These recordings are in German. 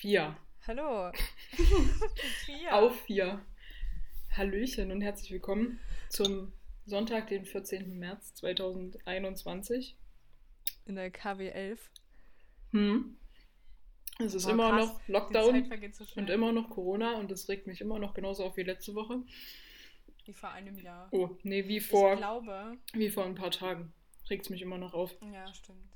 Vier. Hallo. Vier. Auf vier. Hallöchen und herzlich willkommen zum Sonntag, den 14. März 2021. In der KW 11. Hm. Es ist Boah, immer krass. noch Lockdown so und immer noch Corona und das regt mich immer noch genauso auf wie letzte Woche. Wie vor einem Jahr. Oh, nee, wie Ich vor, glaube. wie vor ein paar Tagen. Regt es mich immer noch auf. Ja, stimmt.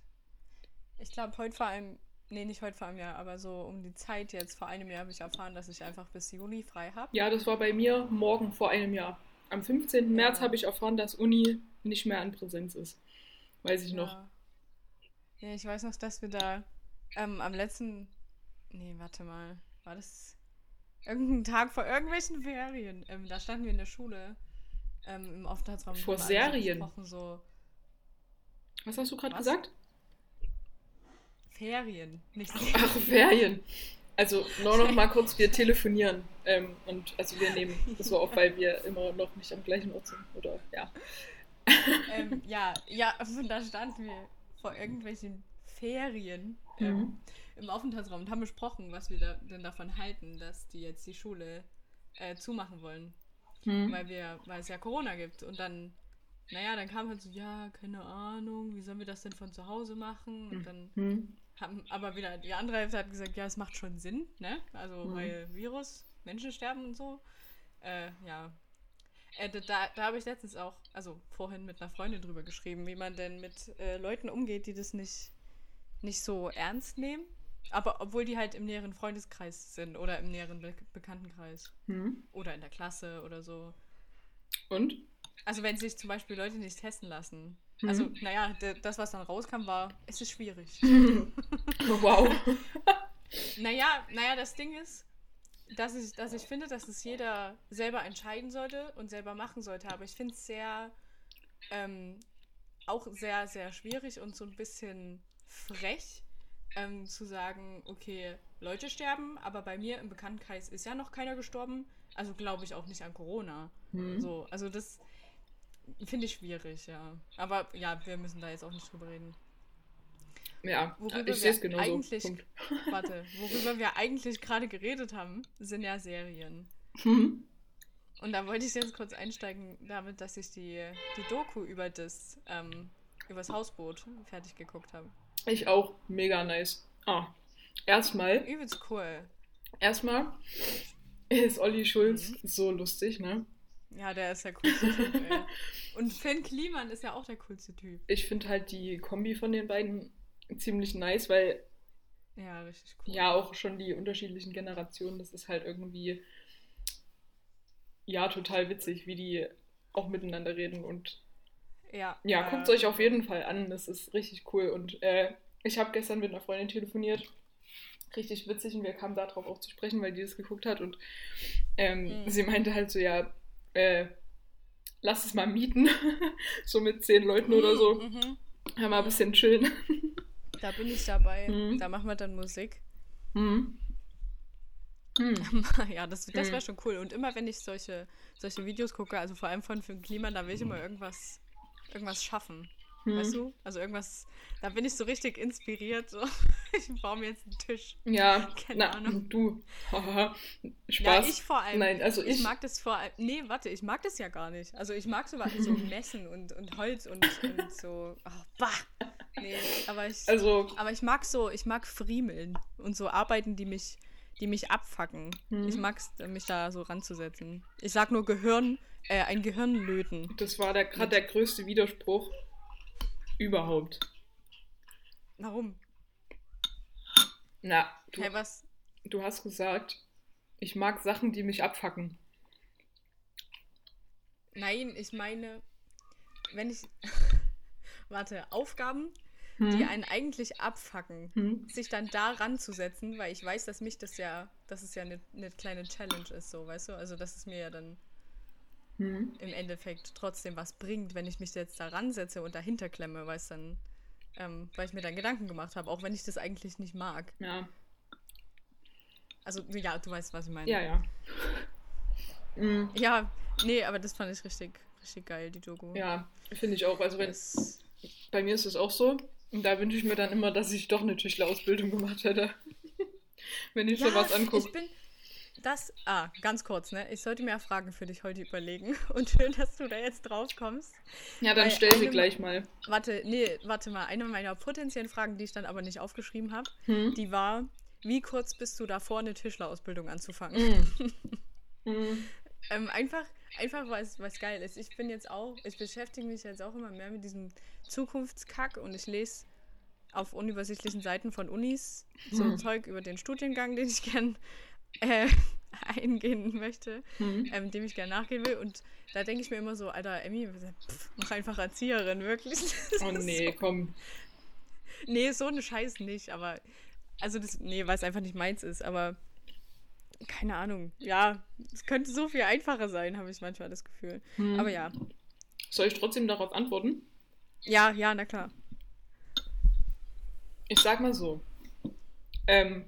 Ich glaube, heute vor allem. Nee, nicht heute vor einem Jahr, aber so um die Zeit jetzt vor einem Jahr habe ich erfahren, dass ich einfach bis Juni frei habe. Ja, das war bei mir morgen vor einem Jahr. Am 15. März Ja. habe ich erfahren, dass Uni nicht mehr an Präsenz ist. Weiß ich noch. Ja. ja, ich weiß noch, dass wir da ähm, am letzten. Nee, warte mal. War das irgendein Tag vor irgendwelchen Ferien? Ähm, da standen wir in der Schule ähm, im Aufenthaltsraum. Vor Serien? So Was hast du gerade gesagt? Ferien, nicht Ach, Ferien. Also nur noch mal kurz, wir telefonieren. Ähm, und also wir nehmen das war auch, weil wir immer noch nicht am gleichen Ort sind. Oder ja. ähm, ja, ja, und da standen wir vor irgendwelchen Ferien ähm, Mhm. im Aufenthaltsraum und haben besprochen, was wir da, denn davon halten, dass die jetzt die Schule äh, zumachen wollen. Hm. Weil wir, weil es ja Corona gibt. Und dann, naja, dann kam halt so, ja, keine Ahnung, wie sollen wir das denn von zu Hause machen? Und dann Hm. Haben aber wieder die andere Hälfte hat gesagt, ja, es macht schon Sinn, ne? Also Mhm. weil Virus, Menschen sterben und so. Äh, ja. Äh, da da, habe ich letztens auch, also vorhin mit einer Freundin drüber geschrieben, wie man denn mit äh, Leuten umgeht, die das nicht, nicht so ernst nehmen. Aber obwohl die halt im näheren Freundeskreis sind oder im näheren Be Bekanntenkreis. Hm. Oder in der Klasse oder so. Und? Also wenn sich zum Beispiel Leute nicht testen lassen. Mhm. Also, naja, d- das, was dann rauskam, war, es ist schwierig. wow. Naja, naja, das Ding ist, dass ich, dass ich finde, dass es jeder selber entscheiden sollte und selber machen sollte. Aber ich finde es sehr, ähm, auch sehr, sehr schwierig und so ein bisschen frech, ähm, zu sagen, okay, Leute sterben, aber bei mir im Bekanntenkreis ist ja noch keiner gestorben. Also glaube ich auch nicht an Corona. Hm. So, also das finde ich schwierig, ja. Aber ja, wir müssen da jetzt auch nicht drüber reden. Ja, Worüber ich sehe es wir genauso. eigentlich- Punkt. Warte, worüber wir eigentlich gerade geredet haben, sind ja Serien. Hm. Und da wollte ich jetzt kurz einsteigen, damit, dass ich die, die Doku über das, ähm, über das Hausboot fertig geguckt habe. Ich auch. Mega nice. Ah. Erstmal, Übelst cool. erstmal ist Olli Schulz Mhm. so lustig, ne? Ja, der ist der coolste Typ, ey. Und Finn Kliman ist ja auch der coolste Typ. Ich finde halt die Kombi von den beiden ziemlich nice, weil Ja, richtig cool. ja auch schon die unterschiedlichen Generationen, das ist halt irgendwie ja total witzig, wie die auch miteinander reden und Ja, ja, äh, guckt euch auf jeden Fall an, das ist richtig cool und äh, ich habe gestern mit einer Freundin telefoniert, richtig witzig und wir kamen darauf auch zu sprechen, weil die das geguckt hat und ähm, Mhm. sie meinte halt so, ja, äh, lass es mal mieten, so mit zehn Leuten oder so, Mhm. ja, mal ein bisschen chillen. Da bin ich dabei. Mhm. Da machen wir dann Musik. Mhm. Mhm. ja, das, das wäre Mhm. schon cool. Und immer wenn ich solche, solche Videos gucke, also vor allem von Finn Kliman, da will ich immer irgendwas, irgendwas schaffen. Mhm. Weißt du? Also irgendwas, da bin ich so richtig inspiriert. So. Ich baue mir jetzt einen Tisch. Ja, Keine na, Ahnung. du. Haha. Ja, Spaß. ich vor allem. Nein, also ich, ich. mag das vor allem. Nee, warte, ich mag das ja gar nicht. Also ich mag so, so Messen und, und Holz und, und so. Oh, bah! Nee, aber ich. also, Aber ich mag so, ich mag Friemeln und so Arbeiten, die mich, die mich abfacken. Mhm. Ich mag es, mich da so ranzusetzen. Ich sag nur Gehirn, äh, ein Gehirn löten. das war der, gerade der größte Widerspruch überhaupt. Warum? Na, du, Hey, was? du hast gesagt, ich mag Sachen, die mich abfacken. Nein, ich meine, wenn ich. Warte, Aufgaben, Hm? die einen eigentlich abfacken, Hm? sich dann da ranzusetzen, weil ich weiß, dass mich das ja, dass es ja eine, eine kleine Challenge ist, so, weißt du? Also, dass es mir ja dann Hm? im Endeffekt trotzdem was bringt, wenn ich mich jetzt da ransetze und dahinter klemme, weil es dann, ähm, weil ich mir dann Gedanken gemacht habe, auch wenn ich das eigentlich nicht mag. Ja, Also, ja, du weißt, was ich meine. ja, ja. Hm, Ja, nee, aber das fand ich richtig, richtig geil, die Doku. ja, finde ich auch. Also, wenn, Das, bei mir ist es auch so. Und da wünsche ich mir dann immer, dass ich doch eine Tischlerausbildung gemacht hätte. wenn ich Ja, sowas angucke. Ich bin. Das. Ah, ganz kurz, ne? Ich sollte mir Fragen für dich heute überlegen. Und schön, dass du da jetzt drauf kommst. Ja, dann stell sie gleich mal. Warte, nee, warte mal. Eine meiner potenziellen Fragen, die ich dann aber nicht aufgeschrieben habe, Hm? die war: Wie kurz bist du davor, eine Tischlerausbildung anzufangen? Mm. Mm. Ähm, einfach, einfach weil es was geil ist. Ich bin jetzt auch, ich beschäftige mich jetzt auch immer mehr mit diesem Zukunftskack und ich lese auf unübersichtlichen Seiten von Unis so Hm. Zeug über den Studiengang, den ich gern äh, eingehen möchte, Hm. ähm, dem ich gern nachgehen will. Und da denke ich mir immer so, Alter, Emmy, pff, mach einfach Erzieherin, wirklich. Oh nee, komm. Nee, so eine Scheiß nicht, aber. Also das. Nee, weil es einfach nicht meins ist, aber. Keine Ahnung. Ja, es könnte so viel einfacher sein, habe ich manchmal das Gefühl. Hm. Aber ja. Soll ich trotzdem darauf antworten? Ja, ja, na klar. Ich sag mal so. Ähm,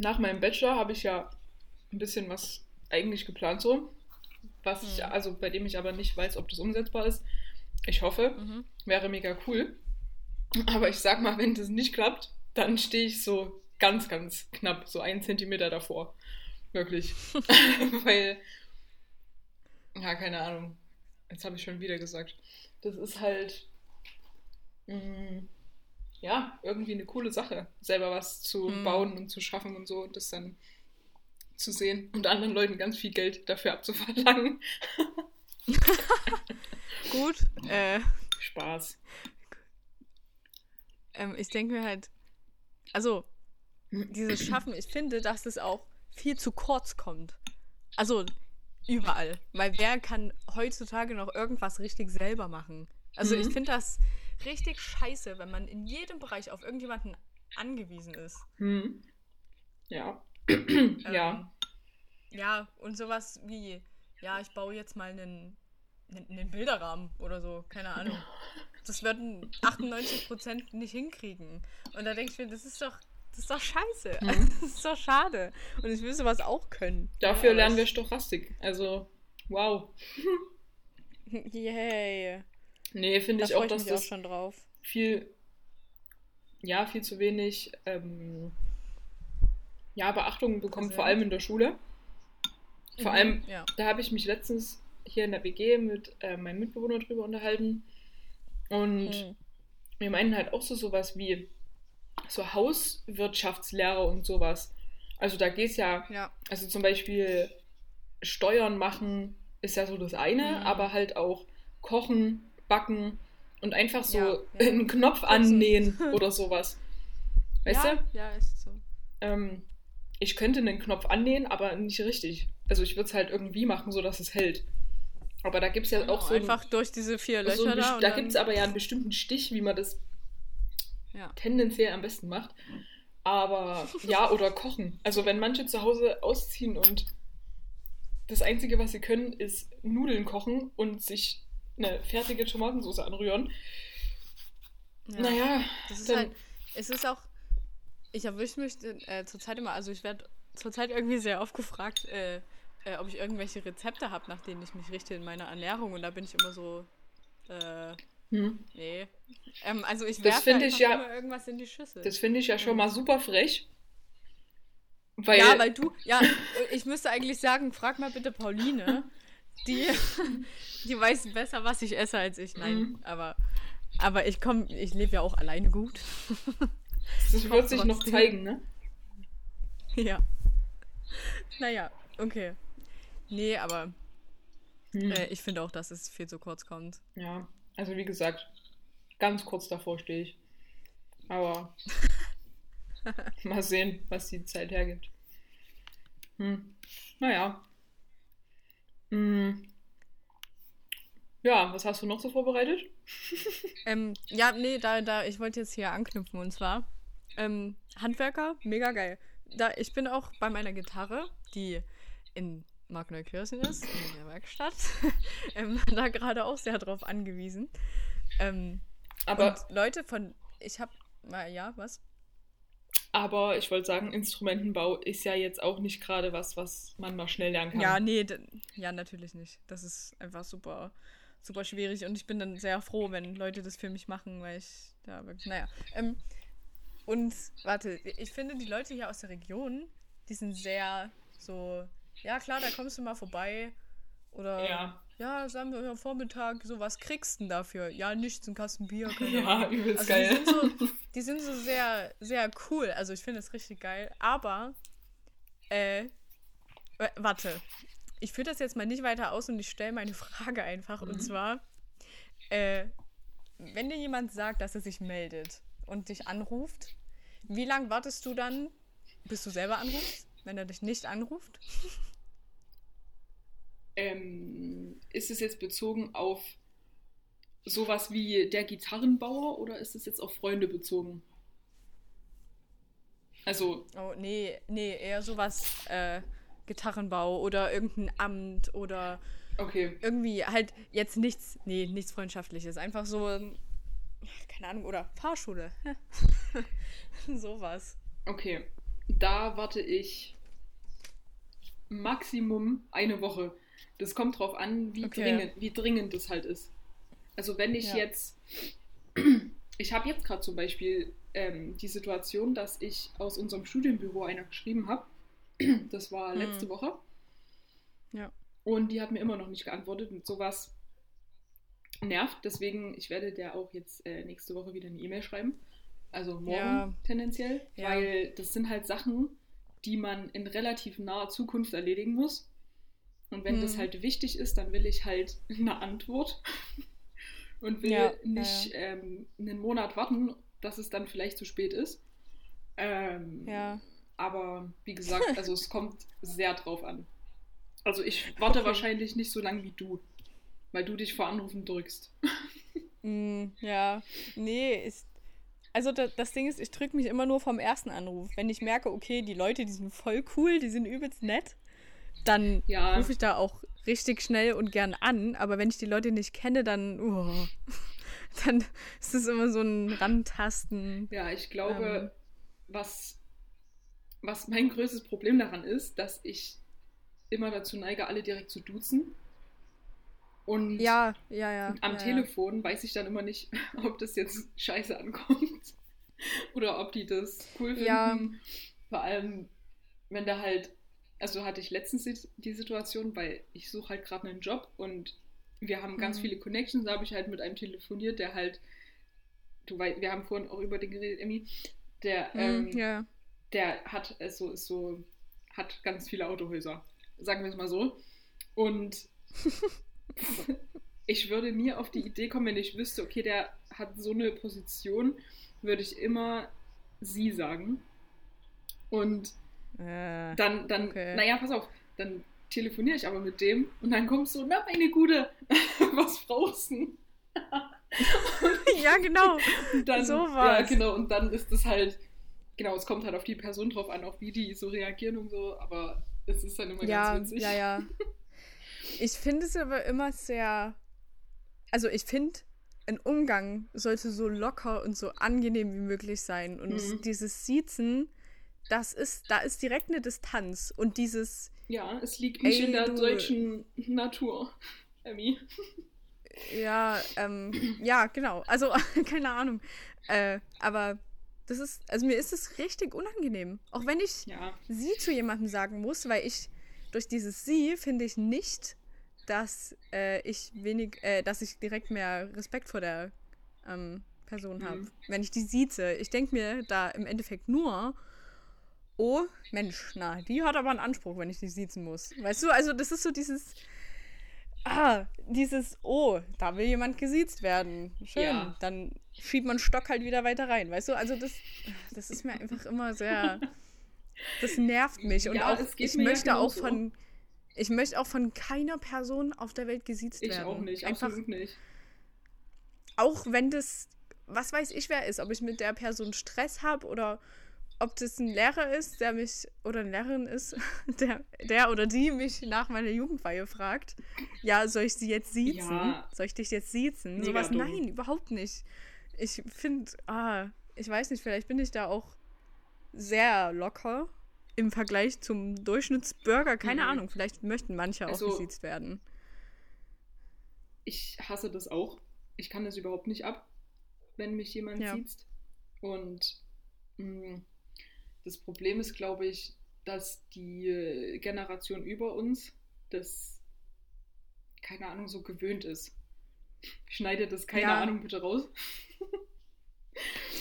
nach meinem Bachelor habe ich ja ein bisschen was eigentlich geplant so. Was ich, Hm. also bei dem ich aber nicht weiß, ob das umsetzbar ist. Ich hoffe, Mhm. wäre mega cool. Aber ich sag mal, wenn das nicht klappt, dann stehe ich so ganz, ganz knapp, so einen Zentimeter davor. Wirklich. Weil, ja, keine Ahnung. Jetzt habe ich schon wieder gesagt. Das ist halt, mh, ja, irgendwie eine coole Sache, selber was zu Hm. bauen und zu schaffen und so und das dann zu sehen und anderen Leuten ganz viel Geld dafür abzuverlangen. Gut. Äh, Spaß. ähm, ich denke mir halt. Also, dieses Schaffen, ich finde, dass es auch viel zu kurz kommt. Also, überall. Weil wer kann heutzutage noch irgendwas richtig selber machen? Also, Mhm. ich finde das richtig scheiße, wenn man in jedem Bereich auf irgendjemanden angewiesen ist. Hm. Ja. ja. Ähm, ja, und sowas wie, ja, ich baue jetzt mal einen, einen, einen Bilderrahmen oder so, keine Ahnung. Das würden 98% nicht hinkriegen. Und da denke ich mir, das ist doch, das ist doch scheiße. Mhm. Das ist doch schade. Und ich will sowas auch können. Dafür Ja, lernen wir Stochastik. Also, wow. Yay. Nee, finde Da ich auch, ich dass auch das schon drauf. viel, ja, viel zu wenig, ähm, ja, Beachtung bekommt, Präsent. vor allem in der Schule. Vor Mhm, allem, Ja. da habe ich mich letztens hier in der WG mit äh, meinem Mitbewohner drüber unterhalten. Und Mhm. wir meinen halt auch so sowas wie so Hauswirtschaftslehre und sowas. Also da geht es ja Ja. Also zum Beispiel Steuern machen ist ja so das eine, Mhm. aber halt auch kochen, backen und einfach so Ja, ja. einen Knopf annähen oder sowas. Weißt ja, du? Ja, ist so. Ähm, ich könnte einen Knopf annähen, aber nicht richtig. Also ich würde es halt irgendwie machen, so dass es hält. Aber da gibt es ja Genau, auch so, ein, einfach durch diese vier Löcher so da. best- da gibt es aber ja einen bestimmten Stich, wie man das Ja. tendenziell am besten macht. Aber ja, oder kochen. Also wenn manche zu Hause ausziehen und das Einzige, was sie können, ist Nudeln kochen und sich eine fertige Tomatensauce anrühren. Ja. Naja, Das ist halt, es ist auch, ich erwische mich äh, zurzeit immer, also ich werde zurzeit irgendwie sehr oft gefragt, äh, äh, ob ich irgendwelche Rezepte habe, nach denen ich mich richte in meiner Ernährung und da bin ich immer so, äh, hm, nee. Ähm, also ich werfe ich ja- immer irgendwas in die Schüssel. das finde ich ja schon mal super frech. Weil, ja, weil du, ja, ich müsste eigentlich sagen, frag mal bitte Pauline, die, die weiß besser, was ich esse als ich. Nein, Mhm. aber, aber ich komme, ich lebe ja auch alleine gut. das wird sich noch zeigen, ne? Ja. Naja, okay. Nee, aber Hm. äh, ich finde auch, dass es viel zu kurz kommt. Ja, also wie gesagt, ganz kurz davor stehe ich. Aber mal sehen, was die Zeit hergibt. Hm. Naja. Hm. Ja, was hast du noch so vorbereitet? Ähm, ja, nee, da, da, ich wollte jetzt hier anknüpfen und zwar ähm, Handwerker, mega geil. Da, ich bin auch bei meiner Gitarre, die in Markneukirchen ist, in der Werkstatt, ähm, da gerade auch sehr drauf angewiesen. Ähm, Aber, Leute von, ich hab, mal, ja, was? Aber ich wollte sagen, Instrumentenbau ist ja jetzt auch nicht gerade was, was man mal schnell lernen kann. Ja, nee, ja, natürlich nicht. Das ist einfach super, super schwierig und ich bin dann sehr froh, wenn Leute das für mich machen, weil ich da wirklich, naja. Ähm, Und warte, ich finde, die Leute hier aus der Region, die sind sehr so, ja klar, da kommst du mal vorbei. Oder Ja. ja, sagen wir am Vormittag, so was kriegst du denn dafür? Ja, nichts, ein Kasten Bier. Ja, übelst Also geil. Die sind, so, die sind so sehr, sehr cool. Also ich finde das richtig geil. Aber, äh, warte. Ich führe das jetzt mal nicht weiter aus und ich stelle meine Frage einfach. Und zwar, äh, wenn dir jemand sagt, dass er sich meldet und dich anruft, wie lange wartest du dann, bis du selber anrufst, wenn er dich nicht anruft? Ähm, ist es jetzt bezogen auf sowas wie der Gitarrenbauer oder ist es jetzt auf Freunde bezogen? Also, Oh, nee, nee, eher sowas, äh, Gitarrenbau oder irgendein Amt oder okay. irgendwie halt jetzt nichts, nee, nichts Freundschaftliches. Einfach so, keine Ahnung, oder Fahrschule. sowas. Okay. Da warte ich Maximum eine Woche. Das kommt drauf an, wie, Okay. dringend, wie dringend es halt ist. Also wenn ich Ja. jetzt, ich habe jetzt gerade zum Beispiel ähm, die Situation, dass ich aus unserem Studienbüro einer geschrieben habe. Das war Hm. letzte Woche. Ja. Und die hat mir immer noch nicht geantwortet und sowas nervt. Deswegen, ich werde der auch jetzt äh, nächste Woche wieder eine E-Mail schreiben. Also morgen Ja. tendenziell. Ja. Weil das sind halt Sachen, die man in relativ naher Zukunft erledigen muss. Und wenn das Hm. halt wichtig ist, dann will ich halt eine Antwort. Und will Ja, ja, nicht Ähm, einen Monat warten, dass es dann vielleicht zu spät ist. Ähm, Ja. aber wie gesagt, also es kommt sehr drauf an. Also ich warte Okay. wahrscheinlich nicht so lange wie du, weil du dich vor Anrufen drückst. Mm, ja. Nee, ist. Also das, das Ding ist, ich drücke mich immer nur vom ersten Anruf. Wenn ich merke, okay, die Leute, die sind voll cool, die sind übelst nett, dann Ja. rufe ich da auch richtig schnell und gern an. Aber wenn ich die Leute nicht kenne, dann, oh, dann ist es immer so ein Rantasten. Ja, ich glaube, Ähm. was, was mein größtes Problem daran ist, dass ich immer dazu neige, alle direkt zu duzen. Und Ja, ja, ja. am ja, Telefon weiß ich dann immer nicht, ob das jetzt scheiße ankommt oder ob die das cool finden. Ja. Vor allem, wenn da halt, also hatte ich letztens die- Situation, weil ich suche halt gerade einen Job und wir haben ganz Mhm. viele Connections, da habe ich halt mit einem telefoniert, der halt, du weißt, wir haben vorhin auch über den geredet, Emmy, der, Ja. ähm, ja. der hat so, ist so, hat ganz viele Autohäuser, sagen wir es mal so. Und ich würde nie auf die Idee kommen, wenn ich wüsste, okay, der hat so eine Position, würde ich immer sie sagen. Und Äh, dann, dann, Okay. naja, pass auf, dann telefoniere ich aber mit dem und dann kommt so, na meine Gute, was brauchst du? ja, genau. Und dann, So Ja, war's. genau, und dann ist es halt, genau, es kommt halt auf die Person drauf an, auch wie die so reagieren und so, aber es ist dann immer Ja, ganz witzig. ja, ja. Ich finde es aber immer sehr. Also, ich finde, ein Umgang sollte so locker und so angenehm wie möglich sein. Und Mhm. dieses Siezen, das ist, da ist direkt eine Distanz. Und dieses, Ja, es liegt nicht Ey, in der du- deutschen Natur, Emmy. ja, ähm, ja, genau. Also, keine Ahnung. Äh, aber das ist, also mir ist es richtig unangenehm. Auch wenn ich Ja, sie zu jemandem sagen muss, weil ich durch dieses sie finde ich nicht, dass äh, ich wenig, äh, dass ich direkt mehr Respekt vor der ähm, Person habe, Mhm. wenn ich die sieze. Ich denke mir da im Endeffekt nur, oh Mensch, na, die hat aber einen Anspruch, wenn ich die siezen muss. Weißt du, also das ist so dieses, ah, dieses, oh, da will jemand gesiezt werden. Schön, Ja. dann schiebt man Stock halt wieder weiter rein. Weißt du, also das, das ist mir einfach immer sehr, das nervt mich. Und Ja, auch, ich möchte auch genauso. von, ich möchte auch von keiner Person auf der Welt gesiezt ich werden. auch nicht, Einfach, absolut nicht. auch wenn das, was weiß ich, wer ist, ob ich mit der Person Stress habe oder ob das ein Lehrer ist, der mich, oder eine Lehrerin ist, der, der oder die mich nach meiner Jugendweihe fragt, ja, soll ich sie jetzt siezen? Ja. Soll ich dich jetzt siezen? Sowas, dumm. nein, überhaupt nicht. Ich finde, ah, ich weiß nicht, vielleicht bin ich da auch sehr locker im Vergleich zum Durchschnittsbürger. Keine Mhm. Ahnung, vielleicht möchten manche auch Also- gesiezt werden. Ich hasse das auch. Ich kann das überhaupt nicht ab, wenn mich jemand Ja. sieht. Und Mm, das Problem ist, glaube ich, dass die Generation über uns das, keine Ahnung, so gewöhnt ist. Schneide das, keine Ja. Ahnung, bitte raus.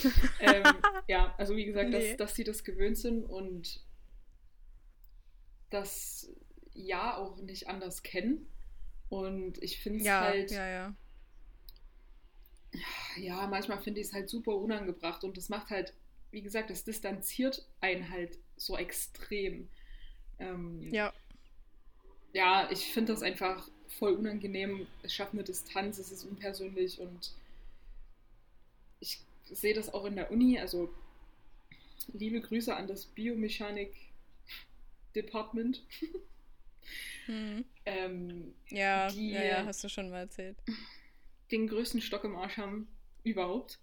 ähm, ja, also wie gesagt, Nee. dass, dass sie das gewöhnt sind und das ja auch nicht anders kennen. Und ich finde es Ja, halt, ja, ja. ja, manchmal finde ich es halt super unangebracht und das macht halt, wie gesagt, das distanziert einen halt so extrem. Ähm, Ja, ja, ich finde das einfach voll unangenehm. Es schafft eine Distanz, es ist unpersönlich und ich sehe das auch in der Uni. Also liebe Grüße an das Biomechanik-Department. hm. Ähm, ja, Die- ja, ja, hast du schon mal erzählt. den größten Stock im Arsch haben überhaupt.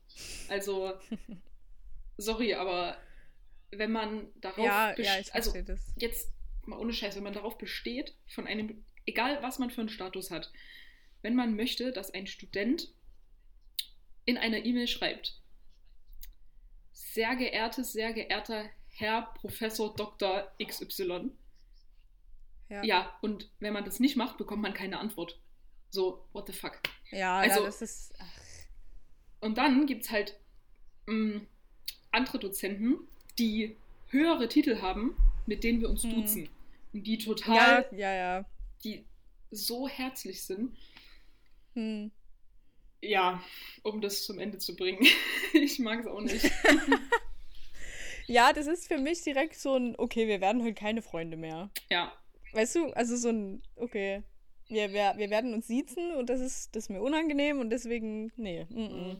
Also, sorry, aber wenn man darauf Ja, ja, ich also das. jetzt mal ohne Scheiß, wenn man darauf besteht, von einem, egal was man für einen Status hat, wenn man möchte, dass ein Student in einer E-Mail schreibt, sehr geehrtes, sehr geehrter Herr Professor Dr. XY, Ja, ja, und wenn man das nicht macht, bekommt man keine Antwort. So, what the fuck. ja, Also- ja das ist. Ach, Und dann gibt es halt mh, andere Dozenten, die höhere Titel haben, mit denen wir uns Hm. duzen. Und die total, ja, ja, ja. die so herzlich sind. Hm. Ja, um das zum Ende zu bringen. ich mag es auch nicht. Ja, das ist für mich direkt so ein, okay, wir werden heute keine Freunde mehr. Ja, Weißt du, also so ein, okay, wir, wir, wir werden uns siezen und das ist, das ist mir unangenehm und deswegen, nee. Mm -mm.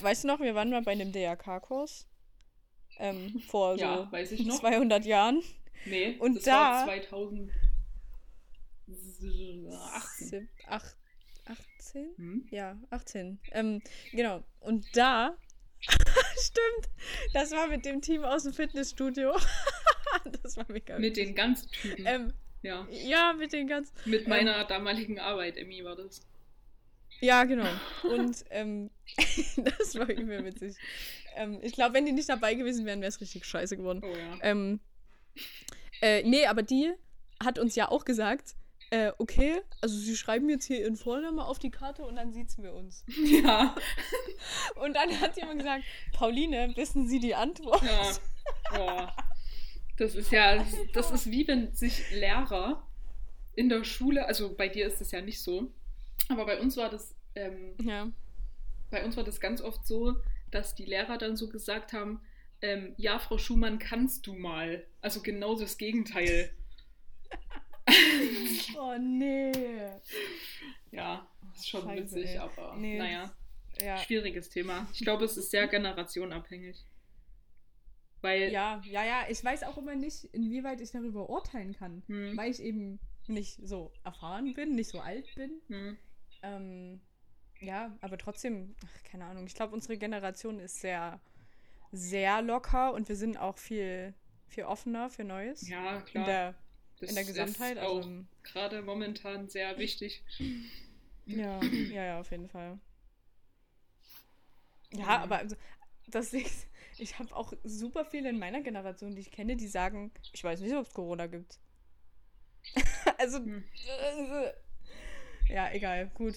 Weißt du noch, wir waren mal bei einem DRK-Kurs ähm, vor so ja, noch. 200 Jahren. Nee, Und das da- war 2018. Sieb- ach, 18? Hm? Ja, 18. Ähm, genau. Und da, stimmt, das war mit dem Team aus dem Fitnessstudio. das war mega Mit den ganzen Typen. Ähm, ja. ja, mit den ganzen. Mit meiner damaligen Arbeit, Emmy, war das. Ja, genau. Und ähm, das war übel witzig. Ähm, ich glaube, wenn die nicht dabei gewesen wären, wäre es richtig scheiße geworden. Oh ja. Ähm, äh, nee, aber die hat uns ja auch gesagt, äh, okay, also sie schreiben jetzt hier ihren Vornamen auf die Karte und dann siezen wir uns. Ja. Und dann hat jemand gesagt, Pauline, wissen Sie die Antwort? Ja. Boah. Das ist ja, das, das ist wie wenn sich Lehrer in der Schule, also bei dir ist es ja nicht so, aber bei uns war das, ähm, Ja. bei uns war das ganz oft so, dass die Lehrer dann so gesagt haben, ähm, ja, Frau Schumann, kannst du mal. Also genau das Gegenteil. Oh nee. Ja, ist schon Scheiße, witzig, ey. aber Nee. naja, Ja. schwieriges Thema. Ich glaube, es ist sehr generationabhängig. Weil, ja, ja, ja. Ich weiß auch immer nicht, inwieweit ich darüber urteilen kann. hm, Weil ich eben nicht so erfahren bin, nicht so alt bin. hm, Ähm, ja, aber trotzdem, ach, keine Ahnung. Ich glaube, unsere Generation ist sehr, sehr locker und wir sind auch viel, viel offener für Neues. ja, in klar. der, das in der Gesamtheit. ist auch Also, gerade momentan sehr wichtig. ja, ja, ja, auf jeden Fall. Ja, aber also, das ist, ich habe auch super viele in meiner Generation, die ich kenne, die sagen, ich weiß nicht, ob es Corona gibt. also, Hm. äh, ja, egal, gut.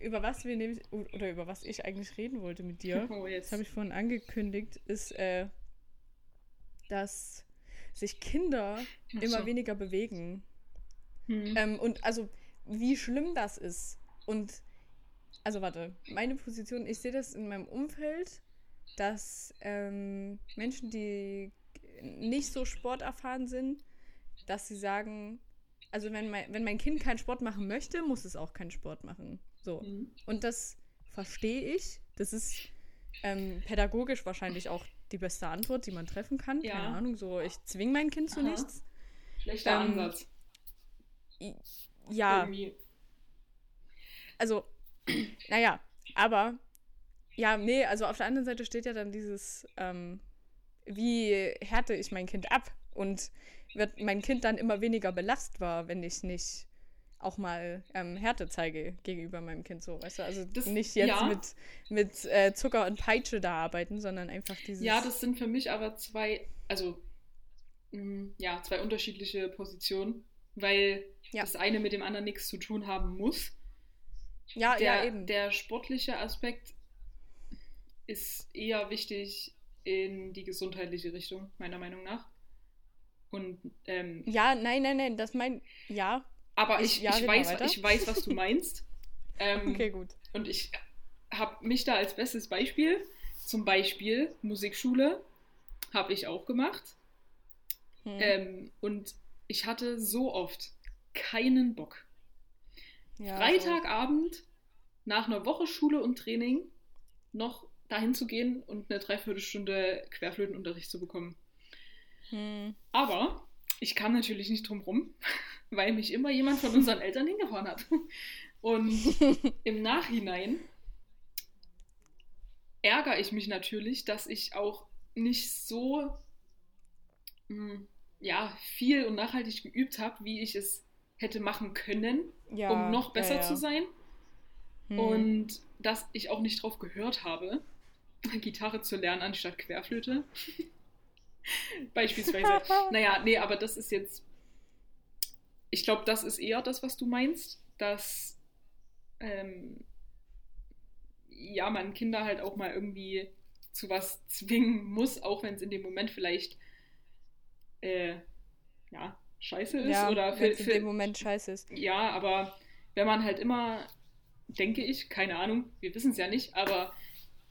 Über was wir nämlich, oder über was ich eigentlich reden wollte mit dir, Oh, das jetzt. habe ich vorhin angekündigt, ist, äh, dass sich Kinder Ach immer so. weniger bewegen. Hm. Ähm, und also, wie schlimm das ist. Und, also warte, meine Position, ich sehe das in meinem Umfeld, dass ähm, Menschen, die nicht so sporterfahren sind, dass sie sagen, also wenn mein, wenn mein Kind keinen Sport machen möchte, muss es auch keinen Sport machen. So. Hm. Und das verstehe ich. Das ist ähm, pädagogisch wahrscheinlich auch die beste Antwort, die man treffen kann. Ja. Keine Ahnung, so ich zwinge mein Kind zu Aha. nichts. Schlechter ähm, Ansatz. Ja, Irgendwie. also, naja, aber, ja, nee, also auf der anderen Seite steht ja dann dieses, ähm, wie härte ich mein Kind ab und wird mein Kind dann immer weniger belastbar, wenn ich nicht auch mal ähm, Härte zeige gegenüber meinem Kind so, weißt du? Also Das- nicht jetzt ja. mit, mit äh, Zucker und Peitsche da arbeiten, sondern einfach dieses. Ja, das sind für mich aber zwei, also mh, ja, zwei unterschiedliche Positionen, weil Ja. das eine mit dem anderen nichts zu tun haben muss. ja, Der, ja, eben. der sportliche Aspekt ist eher wichtig in die gesundheitliche Richtung, meiner Meinung nach. Und ähm, ja, nein, nein, nein, das mein. Ja, aber Ich- ich, ja, ich, weiß, ich weiß, was du meinst. ähm, okay, gut. Und ich habe mich da als bestes Beispiel, zum Beispiel Musikschule, habe ich auch gemacht. Hm. Ähm, und ich hatte so oft keinen Bock. ja, Freitagabend nach einer Woche Schule und Training noch dahin zu gehen und eine Dreiviertelstunde Querflötenunterricht zu bekommen. Hm. Aber ich kam natürlich nicht drum rum, weil mich immer jemand von unseren Eltern hingefahren hat. Und im Nachhinein ärgere ich mich natürlich, dass ich auch nicht so mh, ja, viel und nachhaltig geübt habe, wie ich es hätte machen können, ja, um noch besser ja, ja. zu sein. Hm. Und dass ich auch nicht drauf gehört habe, Gitarre zu lernen anstatt Querflöte. Beispielsweise. naja, nee, aber das ist jetzt. Ich glaube, das ist eher das, was du meinst, dass ähm, ja, man Kinder halt auch mal irgendwie zu was zwingen muss, auch wenn es in dem Moment vielleicht äh, ja, scheiße ist ja, oder für, in für, dem Moment scheiße ist. ja, aber wenn man halt immer, denke ich, keine Ahnung, wir wissen es ja nicht, aber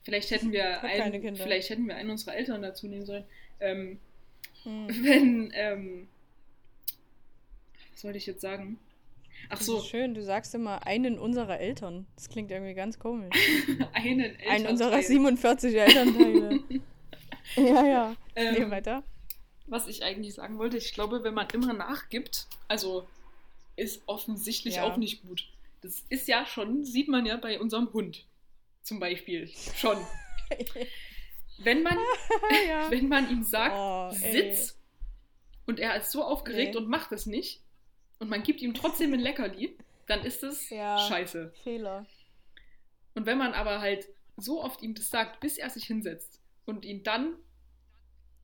vielleicht hätten wir einen, vielleicht hätten wir einen unserer Eltern dazu nehmen sollen. Ähm, Hm. wenn, ähm, was wollte ich jetzt sagen? Ach so, schön, du sagst immer einen unserer Eltern. Das klingt irgendwie ganz komisch. einen Einen unserer Elternteil. 47 Elternteile. ja, ja. Ähm, Nee, weiter. was ich eigentlich sagen wollte, ich glaube, wenn man immer nachgibt, also ist offensichtlich Ja. auch nicht gut. Das ist ja schon, sieht man ja bei unserem Hund zum Beispiel schon. Wenn man, ja. wenn man ihm sagt, Oh, sitz und er ist so aufgeregt Nee. und macht es nicht und man gibt ihm trotzdem ein Leckerli, dann ist es Ja. scheiße. Fehler. Und wenn man aber halt so oft ihm das sagt, bis er sich hinsetzt und ihn dann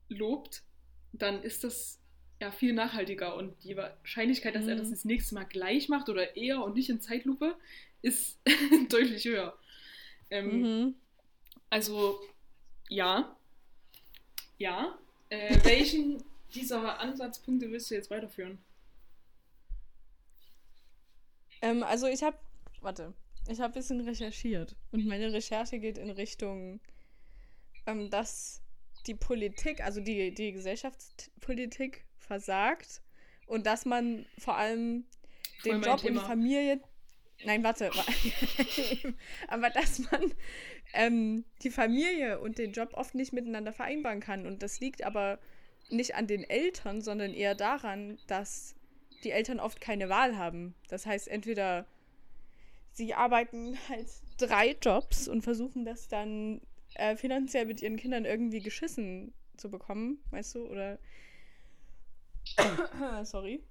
lobt, dann ist das ja viel nachhaltiger und die Wahrscheinlichkeit, dass er Mhm. das das nächste Mal gleich macht oder eher und nicht in Zeitlupe, ist deutlich höher. Ähm, Mhm. Also, ja. Ja. Äh, welchen dieser Ansatzpunkte willst du jetzt weiterführen? Ähm, also ich habe, warte, ich habe ein bisschen recherchiert und meine Recherche geht in Richtung, ähm, dass die Politik, also die, die Gesellschaftspolitik versagt und dass man vor allem den Job und Thema. Familie, nein, warte, wa- aber dass man ähm, die Familie und den Job oft nicht miteinander vereinbaren kann und das liegt aber nicht an den Eltern, sondern eher daran, dass die Eltern oft keine Wahl haben. Das heißt, entweder sie arbeiten halt drei Jobs und versuchen das dann äh, finanziell mit ihren Kindern irgendwie geschissen zu bekommen, weißt du, oder sorry.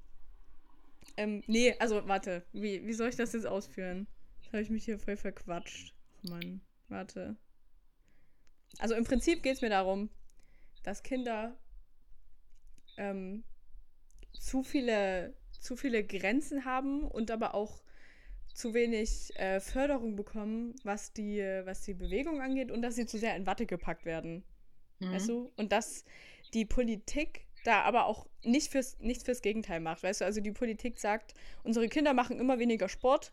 Ähm, nee, also warte, wie, wie soll ich das jetzt ausführen? Jetzt habe ich mich hier voll verquatscht. Ach Mann, warte. Also im Prinzip geht es mir darum, dass Kinder ähm, zu viele, zu viele Grenzen haben und aber auch zu wenig äh, Förderung bekommen, was die, was die Bewegung angeht und dass sie zu sehr in Watte gepackt werden. Mhm. Weißt du? Und dass die Politik da aber auch nicht fürs, nicht fürs Gegenteil macht. Weißt du, also die Politik sagt, unsere Kinder machen immer weniger Sport,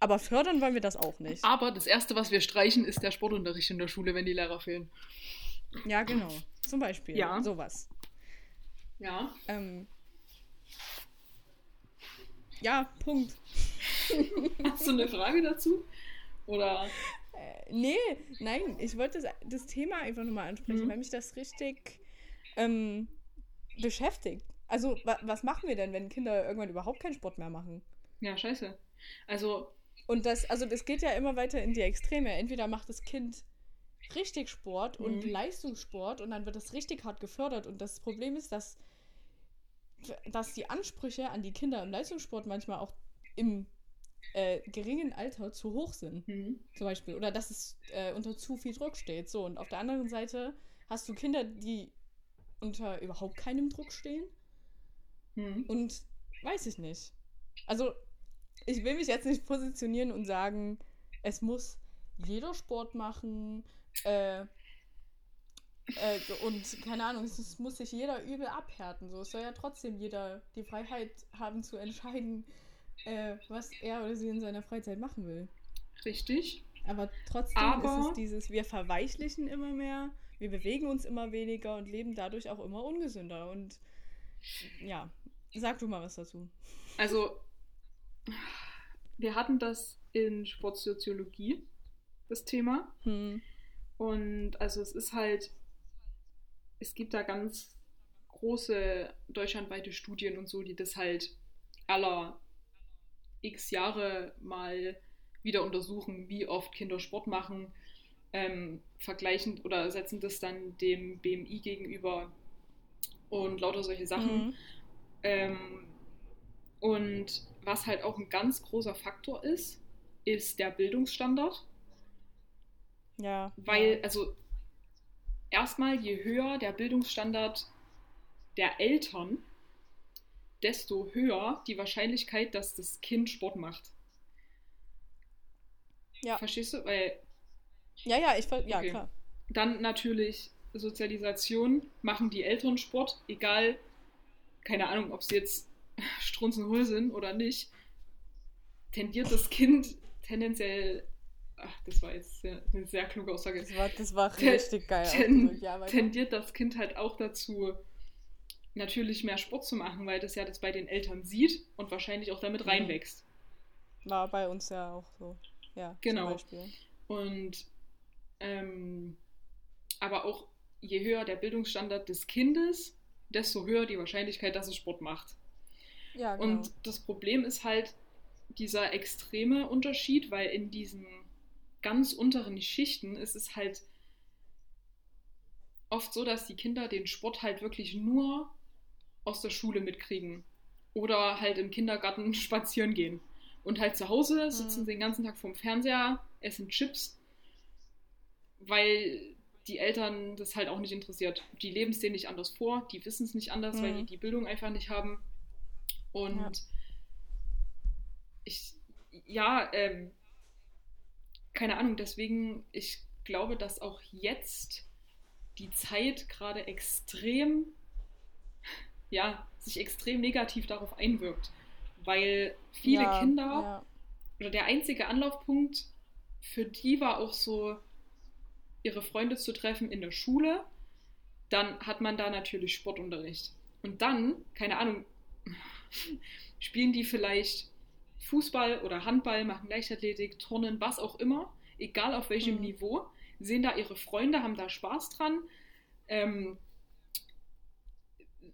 aber fördern wollen wir das auch nicht. Aber das Erste, was wir streichen, ist der Sportunterricht in der Schule, wenn die Lehrer fehlen. Ja, genau. Zum Beispiel. Ja. Sowas. Ja. Ähm, ja, Punkt. Hast du eine Frage dazu? Oder? Äh, nee, nein, ich wollte das, das Thema einfach nochmal ansprechen, Mhm. weil mich das richtig ähm, beschäftigt. Also, wa was machen wir denn, wenn Kinder irgendwann überhaupt keinen Sport mehr machen? Ja, scheiße. Also, Und das, also das geht ja immer weiter in die Extreme. Entweder macht das Kind richtig Sport und Mhm. Leistungssport und dann wird das richtig hart gefördert. Und das Problem ist, dass, dass die Ansprüche an die Kinder im Leistungssport manchmal auch im äh, geringen Alter zu hoch sind, mhm. zum Beispiel. Oder dass es äh, unter zu viel Druck steht. So, und auf der anderen Seite hast du Kinder, die unter überhaupt keinem Druck stehen. Mhm. Und weiß ich nicht. Also, ich will mich jetzt nicht positionieren und sagen, es muss jeder Sport machen, äh, äh, und keine Ahnung, es muss sich jeder übel abhärten. So, es soll ja trotzdem jeder die Freiheit haben zu entscheiden, äh, was er oder sie in seiner Freizeit machen will. Richtig. Aber trotzdem Aber ist es dieses, wir verweichlichen immer mehr, wir bewegen uns immer weniger und leben dadurch auch immer ungesünder. Und ja, sag du mal was dazu. Also, wir hatten das in Sportsoziologie, das Thema. Hm. Und also es ist halt es gibt da ganz große deutschlandweite Studien und so, die das halt aller x Jahre mal wieder untersuchen, wie oft Kinder Sport machen, ähm, vergleichen oder setzen das dann dem BMI gegenüber und lauter solche Sachen. Mhm. Ähm, und was halt auch ein ganz großer Faktor ist, ist der Bildungsstandard. Ja. Weil, also erstmal, je höher der Bildungsstandard der Eltern, desto höher die Wahrscheinlichkeit, dass das Kind Sport macht. Ja. Verstehst du? Weil. Ja, ja, ich ja, okay. klar. Dann natürlich Sozialisation, machen die Eltern Sport, egal, keine Ahnung, ob sie jetzt strunzenhohl sind oder nicht, tendiert das Kind tendenziell ach, das war jetzt sehr, eine sehr kluge Aussage. Das war, das war richtig geil. Ten, ja, tendiert das Kind halt auch dazu, natürlich mehr Sport zu machen, weil das ja das bei den Eltern sieht und wahrscheinlich auch damit mhm. reinwächst. War bei uns ja auch so. Ja, genau. Und ähm, aber auch je höher der Bildungsstandard des Kindes, desto höher die Wahrscheinlichkeit, dass es Sport macht. Ja, genau. Und das Problem ist halt dieser extreme Unterschied, weil in diesen ganz unteren Schichten ist es halt oft so, dass die Kinder den Sport halt wirklich nur aus der Schule mitkriegen oder halt im Kindergarten spazieren gehen. Und halt zu Hause sitzen mhm. sie den ganzen Tag vorm Fernseher, essen Chips, weil die Eltern das halt auch nicht interessiert. Die leben es denen nicht anders vor, die wissen es nicht anders, mhm. weil die die Bildung einfach nicht haben. Und ja. ich, ja, ähm, keine Ahnung, deswegen, ich glaube, dass auch jetzt die Zeit gerade extrem, ja, sich extrem negativ darauf einwirkt. Weil viele ja, Kinder ja. oder der einzige Anlaufpunkt für die war auch so, ihre Freunde zu treffen in der Schule. Dann hat man da natürlich Sportunterricht. Und dann, keine Ahnung, spielen die vielleicht Fußball oder Handball, machen Leichtathletik, Turnen, was auch immer, egal auf welchem mhm. Niveau, sehen da ihre Freunde, haben da Spaß dran, ähm,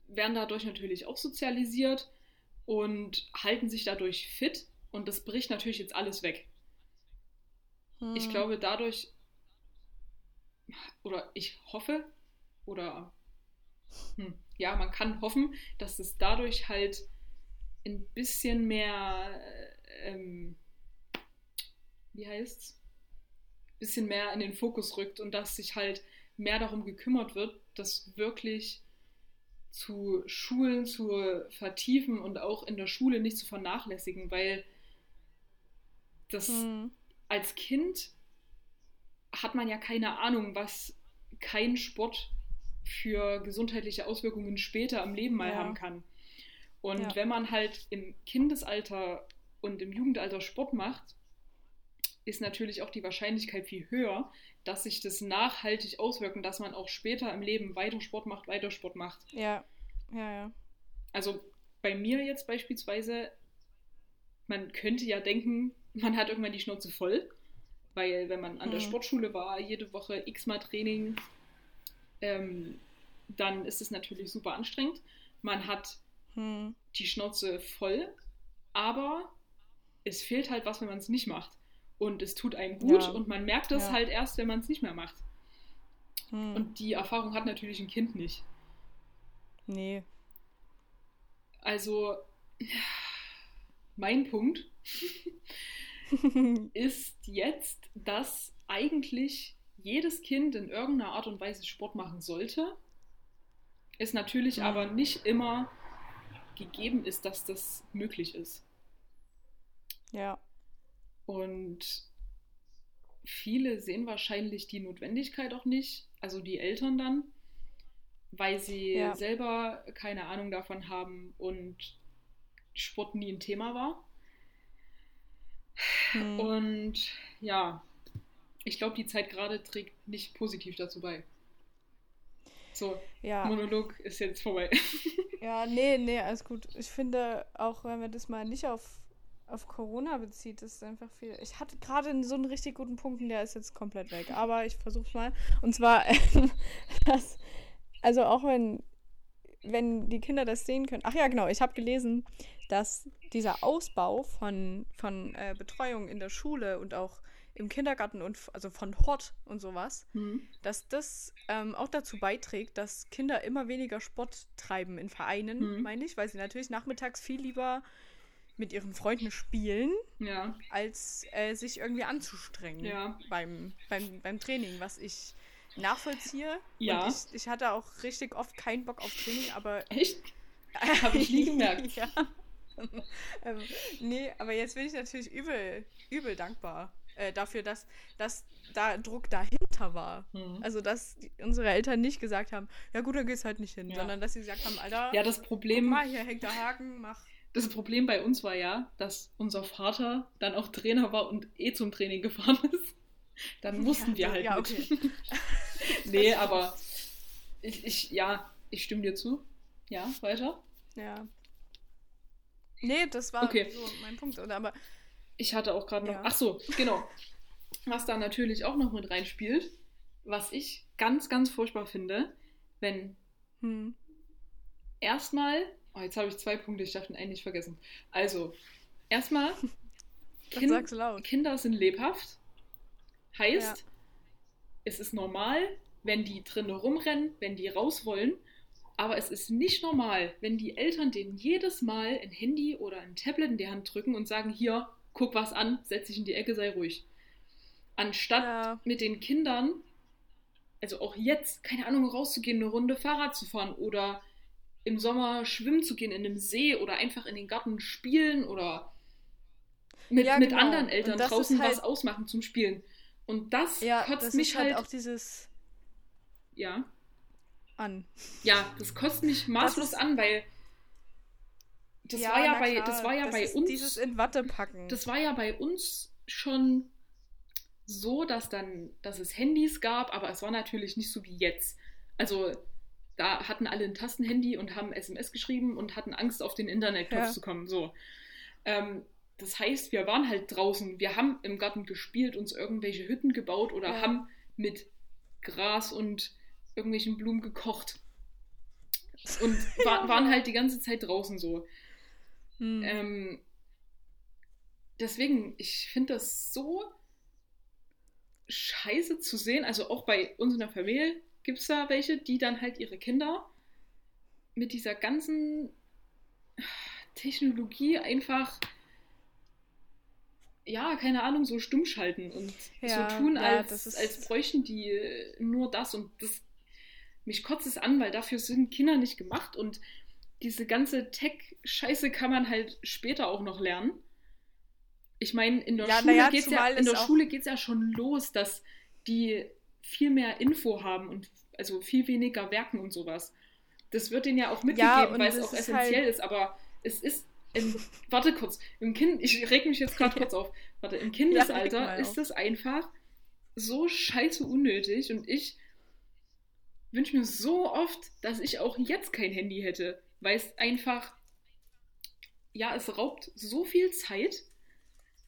werden dadurch natürlich auch sozialisiert und halten sich dadurch fit und das bricht natürlich jetzt alles weg. Mhm. Ich glaube, dadurch, oder ich hoffe, oder hm, ja, man kann hoffen, dass es dadurch halt ein bisschen mehr, ähm, wie heißt's? bisschen mehr in den Fokus rückt und dass sich halt mehr darum gekümmert wird, das wirklich zu Schulen zu vertiefen und auch in der Schule nicht zu vernachlässigen, weil das hm. als Kind hat man ja keine Ahnung, was kein Sport für gesundheitliche Auswirkungen später im Leben mal ja. haben kann. Und ja. wenn man halt im Kindesalter und im Jugendalter Sport macht, ist natürlich auch die Wahrscheinlichkeit viel höher, dass sich das nachhaltig auswirkt und dass man auch später im Leben weiter Sport macht, weiter Sport macht. Ja, ja, ja. Also bei mir jetzt beispielsweise, man könnte ja denken, man hat irgendwann die Schnauze voll, weil wenn man an der mhm. Sportschule war, jede Woche x-mal Training, ähm, dann ist es natürlich super anstrengend. Man hat hm. die Schnauze voll, aber es fehlt halt was, wenn man es nicht macht. Und es tut einem gut ja. und man merkt das ja. halt erst, wenn man es nicht mehr macht. Hm. Und die Erfahrung hat natürlich ein Kind nicht. Nee. Also, mein Punkt ist jetzt, dass eigentlich jedes Kind in irgendeiner Art und Weise Sport machen sollte. Es natürlich Mhm. aber nicht immer gegeben ist, dass das möglich ist. Ja. Und viele sehen wahrscheinlich die Notwendigkeit auch nicht, also die Eltern dann, weil sie Ja. selber keine Ahnung davon haben und Sport nie ein Thema war. Hm. Und ja, ich glaube, die Zeit gerade trägt nicht positiv dazu bei. So, ja. Monolog ist jetzt vorbei. Ja, nee, nee, alles gut. Ich finde, auch wenn man das mal nicht auf, auf Corona bezieht, ist einfach viel. Ich hatte gerade so einen richtig guten Punkt und der ist jetzt komplett weg. Aber ich versuch's mal. Und zwar, ähm, dass, also auch wenn, wenn die Kinder das sehen können. Ach ja, genau, ich habe gelesen, dass dieser Ausbau von, von äh, Betreuung in der Schule und auch im Kindergarten und also von Hort und sowas, Hm. dass das ähm, auch dazu beiträgt, dass Kinder immer weniger Sport treiben in Vereinen, Mhm. meine ich, weil sie natürlich nachmittags viel lieber mit ihren Freunden spielen, Ja, als äh, sich irgendwie anzustrengen Ja. beim, beim, beim Training, was ich nachvollziehe. Ja. Und ich, ich hatte auch richtig oft keinen Bock auf Training, aber echt? Hab ich nie gemerkt. ja. ähm, nee, aber jetzt bin ich natürlich übel, übel dankbar äh, dafür, dass, dass da Druck dahinter war. Hm. Also, dass die, unsere Eltern nicht gesagt haben, ja gut, dann gehst halt nicht hin, Ja. sondern dass sie gesagt haben, Alter, Ja, das Problem, mal, hier hängt der Haken, mach. das Problem bei uns war ja, dass unser Vater dann auch Trainer war und eh zum Training gefahren ist. Dann mussten Ja, wir halt ja, okay. nee, aber ich, ich, ja, ich stimme dir zu. Ja, weiter. Ja. Nee, das war Okay. so mein Punkt. Oder? Aber Ich hatte auch gerade noch. Ja. Ach so, genau. Was da natürlich auch noch mit reinspielt, was ich ganz, ganz furchtbar finde, wenn hm, erstmal. Oh, jetzt habe ich zwei Punkte, ich darf den einen nicht vergessen. Also, erstmal, Kind-. Kinder sind lebhaft. Heißt, Ja. es ist normal, wenn die drinnen rumrennen, wenn die raus wollen. Aber es ist nicht normal, wenn die Eltern denen jedes Mal ein Handy oder ein Tablet in die Hand drücken und sagen, hier, guck was an, setz dich in die Ecke, sei ruhig. Anstatt Ja. mit den Kindern, also auch jetzt, keine Ahnung, rauszugehen, eine Runde Fahrrad zu fahren oder im Sommer schwimmen zu gehen in einem See oder einfach in den Garten spielen oder mit, Ja, mit genau. anderen Und Eltern draußen halt- was ausmachen zum Spielen. Und das Ja, kotzt das mich halt, halt, auch dieses ja, an. ja, das kotzt mich maßlos an, weil das war ja bei, klar, das war ja das bei uns, Dieses in Watte packen. das war ja bei uns schon so, dass dann, dass es Handys gab, aber es war natürlich nicht so wie jetzt. Also da hatten alle ein Tastenhandy und haben SMS geschrieben und hatten Angst, auf den Internetknopf Ja. zu kommen. So. Ähm, das heißt, wir waren halt draußen, wir haben im Garten gespielt, uns irgendwelche Hütten gebaut oder Ja. haben mit Gras und irgendwelchen Blumen gekocht. Und war, waren halt die ganze Zeit draußen so. Hm. Ähm, deswegen, ich finde das so scheiße zu sehen. Also auch bei uns in der Familie gibt es da welche, die dann halt ihre Kinder mit dieser ganzen Technologie einfach, ja, keine Ahnung, so stumm schalten und Ja, so tun, ja, als, ist- als bräuchten die nur das und das. Mich kotzt es an, weil dafür sind Kinder nicht gemacht und diese ganze Tech-Scheiße kann man halt später auch noch lernen. Ich meine, in der Ja, Schule ja, geht's ja, zumal in der Schule geht's ja schon los, dass die viel mehr Info haben und also viel weniger werken und sowas. Das wird denen ja auch mitgegeben, und weil es es auch ist essentiell halt- ist, aber es ist im, warte kurz, im Kind, ich reg mich jetzt gerade kurz auf. Warte, im Kindesalter ist das einfach so scheiße unnötig und ich wünsche mir so oft, dass ich auch jetzt kein Handy hätte, weil es einfach, ja, es raubt so viel Zeit.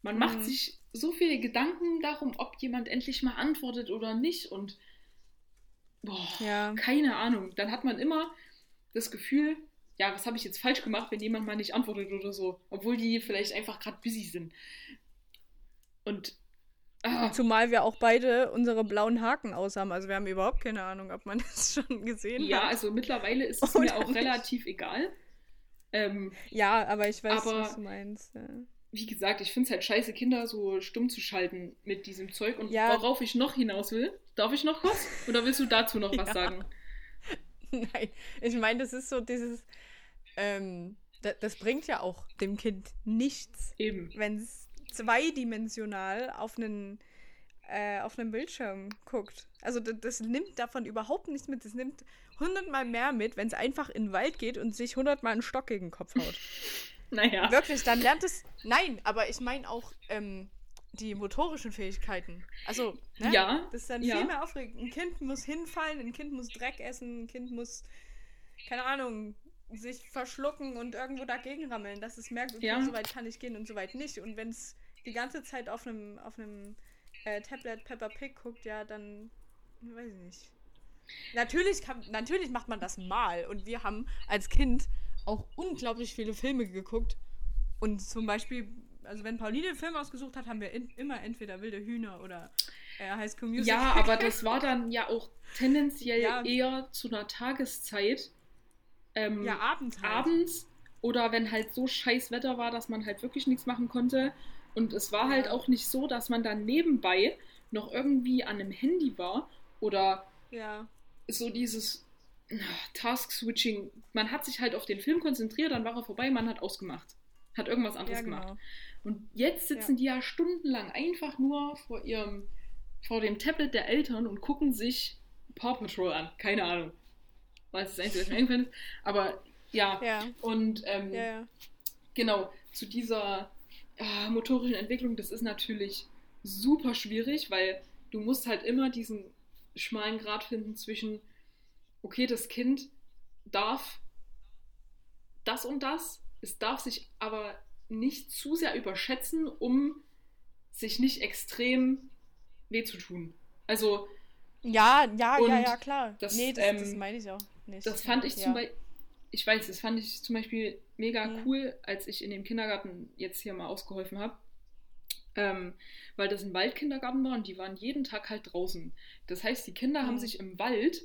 Man macht Mhm. sich so viele Gedanken darum, ob jemand endlich mal antwortet oder nicht und boah, Ja. keine Ahnung. Dann hat man immer das Gefühl, ja, was habe ich jetzt falsch gemacht, wenn jemand mal nicht antwortet oder so, obwohl die vielleicht einfach gerade busy sind. Und ah, Zumal wir auch beide unsere blauen Haken aus haben. Also wir haben überhaupt keine Ahnung, ob man das schon gesehen ja, hat. also mittlerweile ist es Oder mir auch nicht. relativ egal. Ähm, Ja, aber ich weiß, Aber- was du meinst. Ja. wie gesagt, ich finde es halt scheiße, Kinder so stumm zu schalten mit diesem Zeug. Und Ja. worauf ich noch hinaus will, darf ich noch was? Oder willst du dazu noch was Ja. sagen? Nein, ich meine, das ist so dieses, ähm, das, das bringt ja auch dem Kind nichts, Eben. wenn es zweidimensional auf einen, äh, auf einen Bildschirm guckt. Also das, das nimmt davon überhaupt nichts mit. Das nimmt hundertmal mehr mit, wenn es einfach in den Wald geht und sich hundertmal einen Stock gegen den Kopf haut. Naja. Wirklich, dann lernt es. Nein, aber ich meine auch ähm, die motorischen Fähigkeiten. Also, ne? Ja, Das ist dann ja. viel mehr aufregend. Ein Kind muss hinfallen, ein Kind muss Dreck essen, ein Kind muss, keine Ahnung, sich verschlucken und irgendwo dagegen rammeln, dass es merkt, okay, Ja. so weit kann ich gehen und so weit nicht. Und wenn es die ganze Zeit auf einem auf einem äh, Tablet Peppa Pig guckt, ja, dann weiß ich nicht. Natürlich, kann, natürlich macht man das mal. Und wir haben als Kind auch unglaublich viele Filme geguckt. Und zum Beispiel, also wenn Pauline einen Film ausgesucht hat, haben wir in, immer entweder Wilde Hühner oder äh, High School Music. Ja, aber das war dann ja auch tendenziell Ja. eher zu einer Tageszeit. Ähm, ja, abends halt. abends oder wenn halt so scheiß Wetter war, dass man halt wirklich nichts machen konnte. Und es war halt auch nicht so, dass man dann nebenbei noch irgendwie an einem Handy war oder Ja, so dieses Task-Switching. Man hat sich halt auf den Film konzentriert, dann war er vorbei, man hat ausgemacht. Hat irgendwas anderes ja, gemacht. genau. Und jetzt sitzen Ja. die ja stundenlang einfach nur vor ihrem, vor dem Tablet der Eltern und gucken sich Paw Patrol an. Keine Ahnung. Weil es das Einzige, was mir eingefallen ist. Aber ja. Ja, Und ähm, genau, zu dieser ah, motorischen Entwicklung, das ist natürlich super schwierig, weil du musst halt immer diesen schmalen Grat finden zwischen, okay, das Kind darf das und das, es darf sich aber nicht zu sehr überschätzen, um sich nicht extrem weh zu tun. Also, Ja, ja, ja, ja, klar. das, nee, das, das ähm, meine ich auch nicht. das fand ich ja. zum Beispiel, ich weiß, das fand ich zum Beispiel mega Mhm. cool, als ich in dem Kindergarten jetzt hier mal ausgeholfen habe. Ähm, weil das ein Waldkindergarten war und die waren jeden Tag halt draußen. Das heißt, die Kinder haben Mhm. sich im Wald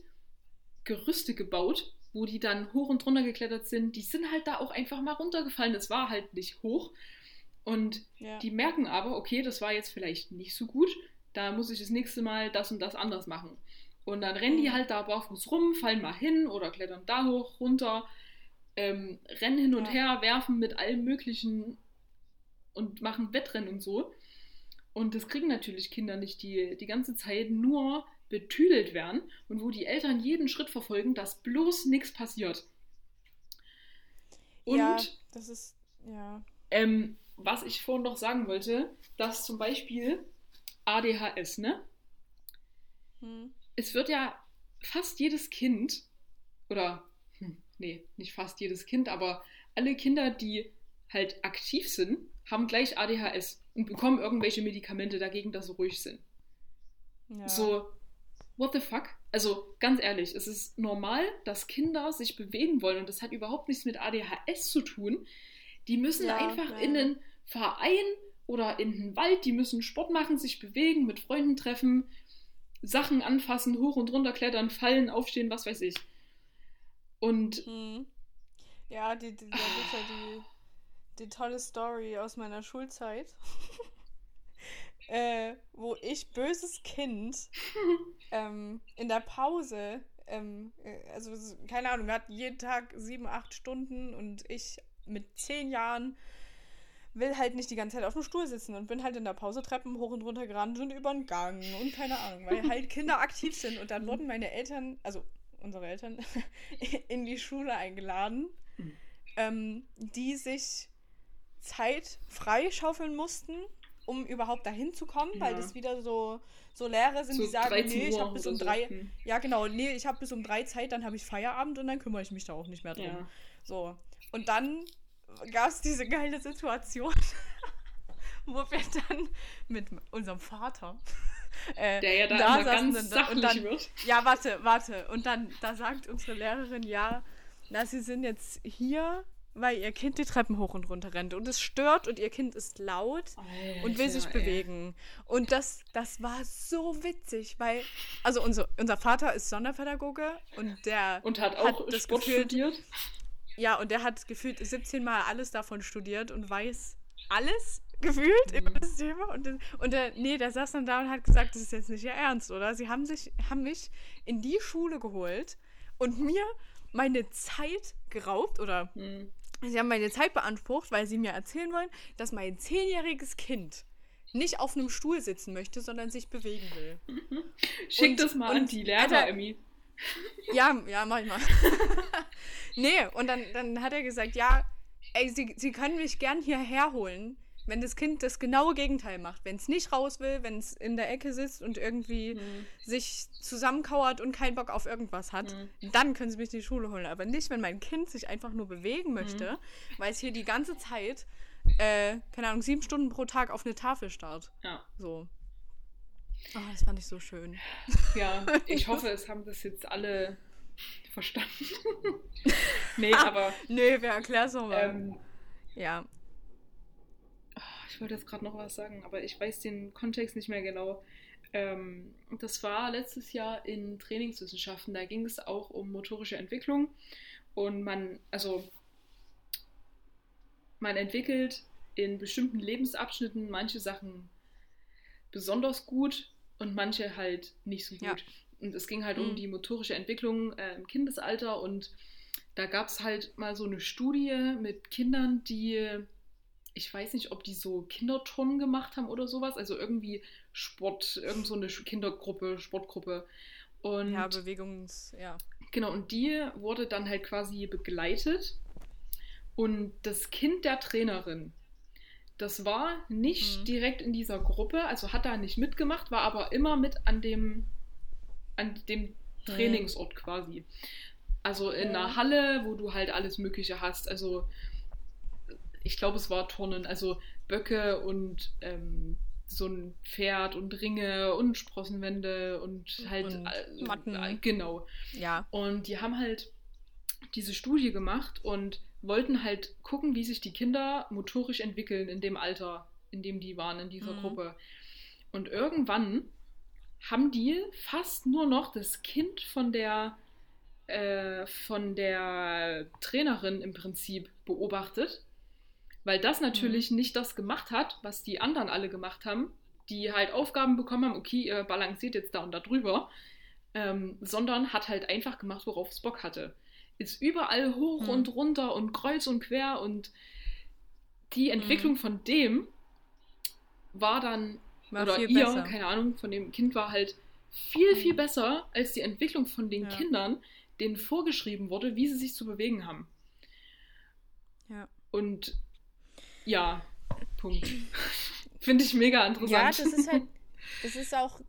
Gerüste gebaut, wo die dann hoch und runter geklettert sind. Die sind halt da auch einfach mal runtergefallen. Es war halt nicht hoch. Und Ja. die merken aber, okay, das war jetzt vielleicht nicht so gut, da muss ich das nächste Mal das und das anders machen. Und dann rennen die Mhm. halt da barfuß rum, fallen mal hin oder klettern da hoch, runter, ähm, rennen hin und Ja. her, werfen mit allem Möglichen und machen Wettrennen und so. Und das kriegen natürlich Kinder nicht, die die ganze Zeit nur betüdelt werden und wo die Eltern jeden Schritt verfolgen, dass bloß nichts passiert. Und ja, das ist, ja. ähm, was ich vorhin noch sagen wollte, dass zum Beispiel ADHS, ne? Hm. Es wird ja fast jedes Kind, oder, hm, nee, nicht fast jedes Kind, aber alle Kinder, die halt aktiv sind, haben gleich ADHS und bekommen irgendwelche Medikamente dagegen, dass sie ruhig sind. Ja. So, what the fuck? Also ganz ehrlich, es ist normal, dass Kinder sich bewegen wollen und das hat überhaupt nichts mit ADHS zu tun. Die müssen Ja, einfach ja. in einen Verein oder in den Wald, die müssen Sport machen, sich bewegen, mit Freunden treffen, Sachen anfassen, hoch und runter klettern, fallen, aufstehen, was weiß ich. Und Hm. Ja, die, die, da gibt's ja die, die tolle Story aus meiner Schulzeit. äh, wo ich, böses Kind, ähm, in der Pause, ähm, äh, also keine Ahnung, wir hatten jeden Tag sieben, acht Stunden und ich mit zehn Jahren will halt nicht die ganze Zeit auf dem Stuhl sitzen und bin halt in der Pause Treppen hoch und runter gerannt und über den Gang und keine Ahnung, weil halt Kinder aktiv sind und dann wurden meine Eltern, also unsere Eltern, in die Schule eingeladen, Mhm. ähm, die sich Zeit freischaufeln mussten, um überhaupt dahin zu kommen, weil Ja. das wieder so, so Lehrer sind, so die sagen, 13 nee, ich habe bis um so. drei, Hm. ja genau, nee, ich habe bis um drei Zeit, dann habe ich Feierabend und dann kümmere ich mich da auch nicht mehr drum. Ja. So. Und dann gab es diese geile Situation, wo wir dann mit unserem Vater. Äh, Der ja da, da immer saßen ganz und dann- und sachlich dann- wird. ja, warte, warte. Und dann, da sagt unsere Lehrerin, ja, na, sie sind jetzt hier, weil ihr Kind die Treppen hoch und runter rennt. Und es stört und ihr Kind ist laut und will sich Alter, ey. bewegen. Und das, das war so witzig, weil, also unser, unser Vater ist Sonderpädagoge und der Und hat auch das Sport gefühlt- studiert. Ja, und der hat gefühlt 17 Mal alles davon studiert und weiß alles gefühlt mhm. über das Thema. Und, und der, nee, der saß dann da und hat gesagt, das ist jetzt nicht ihr Ernst, oder? Sie haben, sich, haben mich in die Schule geholt und mir meine Zeit geraubt oder mhm. sie haben meine Zeit beansprucht, weil sie mir erzählen wollen, dass mein zehnjähriges Kind nicht auf einem Stuhl sitzen möchte, sondern sich bewegen will. Schick und, das mal an die Lehrer, Emmy. Ja, ja, mach ich mal. nee, und dann, dann hat er gesagt, ja, ey, sie, sie können mich gern hierher holen, wenn das Kind das genaue Gegenteil macht. Wenn es nicht raus will, wenn es in der Ecke sitzt und irgendwie mhm. sich zusammenkauert und keinen Bock auf irgendwas hat, mhm. dann können sie mich in die Schule holen. Aber nicht, wenn mein Kind sich einfach nur bewegen möchte, mhm. weil es hier die ganze Zeit, äh, keine Ahnung, sieben Stunden pro Tag auf eine Tafel starrt. Ja. So. Oh, das fand ich so schön. Ja, ich hoffe, es haben das jetzt alle verstanden. nee, aber. Nee, wer erklärt es nochmal? Ähm, ja. Ah, ich wollte jetzt gerade noch was sagen, aber ich weiß den Kontext nicht mehr genau. Ähm, das war letztes Jahr in Trainingswissenschaften. Da ging es auch um motorische Entwicklung. Und man, also, man entwickelt in bestimmten Lebensabschnitten manche Sachen besonders gut und manche halt nicht so gut. Ja. Und es ging halt mhm. um die motorische Entwicklung äh, im Kindesalter und da gab es halt mal so eine Studie mit Kindern, die, ich weiß nicht, ob die so Kinderturnen gemacht haben oder sowas, also irgendwie Sport, irgend so eine Kindergruppe, Sportgruppe. Und, ja, Bewegungs, ja. Genau, und die wurde dann halt quasi begleitet. Und das Kind der Trainerin, das war nicht mhm. direkt in dieser Gruppe, also hat da nicht mitgemacht, war aber immer mit an dem, an dem Trainingsort quasi. Also in ja. einer Halle, wo du halt alles Mögliche hast. Also ich glaube, es war Turnen, also Böcke und ähm, so ein Pferd und Ringe und Sprossenwände und halt und äh, Matten. Äh, genau. Ja. Und die haben halt diese Studie gemacht und wollten halt gucken, wie sich die Kinder motorisch entwickeln in dem Alter, in dem die waren, in dieser mhm. Gruppe. Und irgendwann haben die fast nur noch das Kind von der, äh, von der Trainerin im Prinzip beobachtet, weil das natürlich mhm. nicht das gemacht hat, was die anderen alle gemacht haben, die halt Aufgaben bekommen haben, okay, ihr balanciert jetzt da und da drüber, ähm, sondern hat halt einfach gemacht, worauf es Bock hatte ist überall hoch mhm. und runter und kreuz und quer und die Entwicklung mhm. von dem war dann, war oder ihr, besser. keine Ahnung, von dem Kind war halt viel, viel mhm. besser als die Entwicklung von den ja. Kindern, denen vorgeschrieben wurde, wie sie sich zu bewegen haben. Ja. Und ja, Punkt. Finde ich mega interessant. Ja, das ist halt, das ist auch,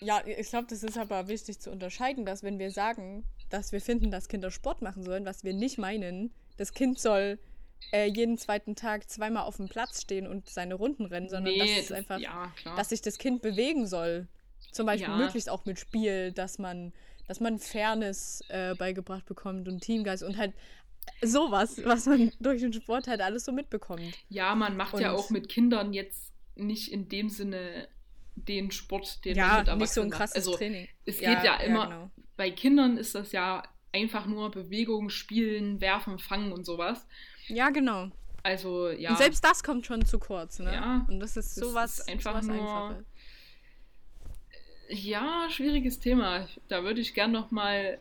ja, ich glaube, das ist aber wichtig zu unterscheiden, dass wenn wir sagen, dass wir finden, dass Kinder Sport machen sollen, was wir nicht meinen. Das Kind soll äh, jeden zweiten Tag zweimal auf dem Platz stehen und seine Runden rennen, sondern nee, das ist einfach, ja, dass sich das Kind bewegen soll. Zum Beispiel ja. möglichst auch mit Spiel, dass man, dass man Fairness äh, beigebracht bekommt und Teamgeist und halt sowas, was man durch den Sport halt alles so mitbekommt. Ja, man macht und ja auch mit Kindern jetzt nicht in dem Sinne den Sport, den ja, man mit Erwachsenen nicht so ein krasses also, Training. Es ja, geht ja immer, ja, genau bei Kindern ist das ja einfach nur Bewegung, Spielen, Werfen, Fangen und sowas. Ja, genau. Also, ja. Und selbst das kommt schon zu kurz, ne? Ja. Und das ist sowas ist einfach sowas nur. Einfaches. Ja, schwieriges Thema. Da würde ich gern noch mal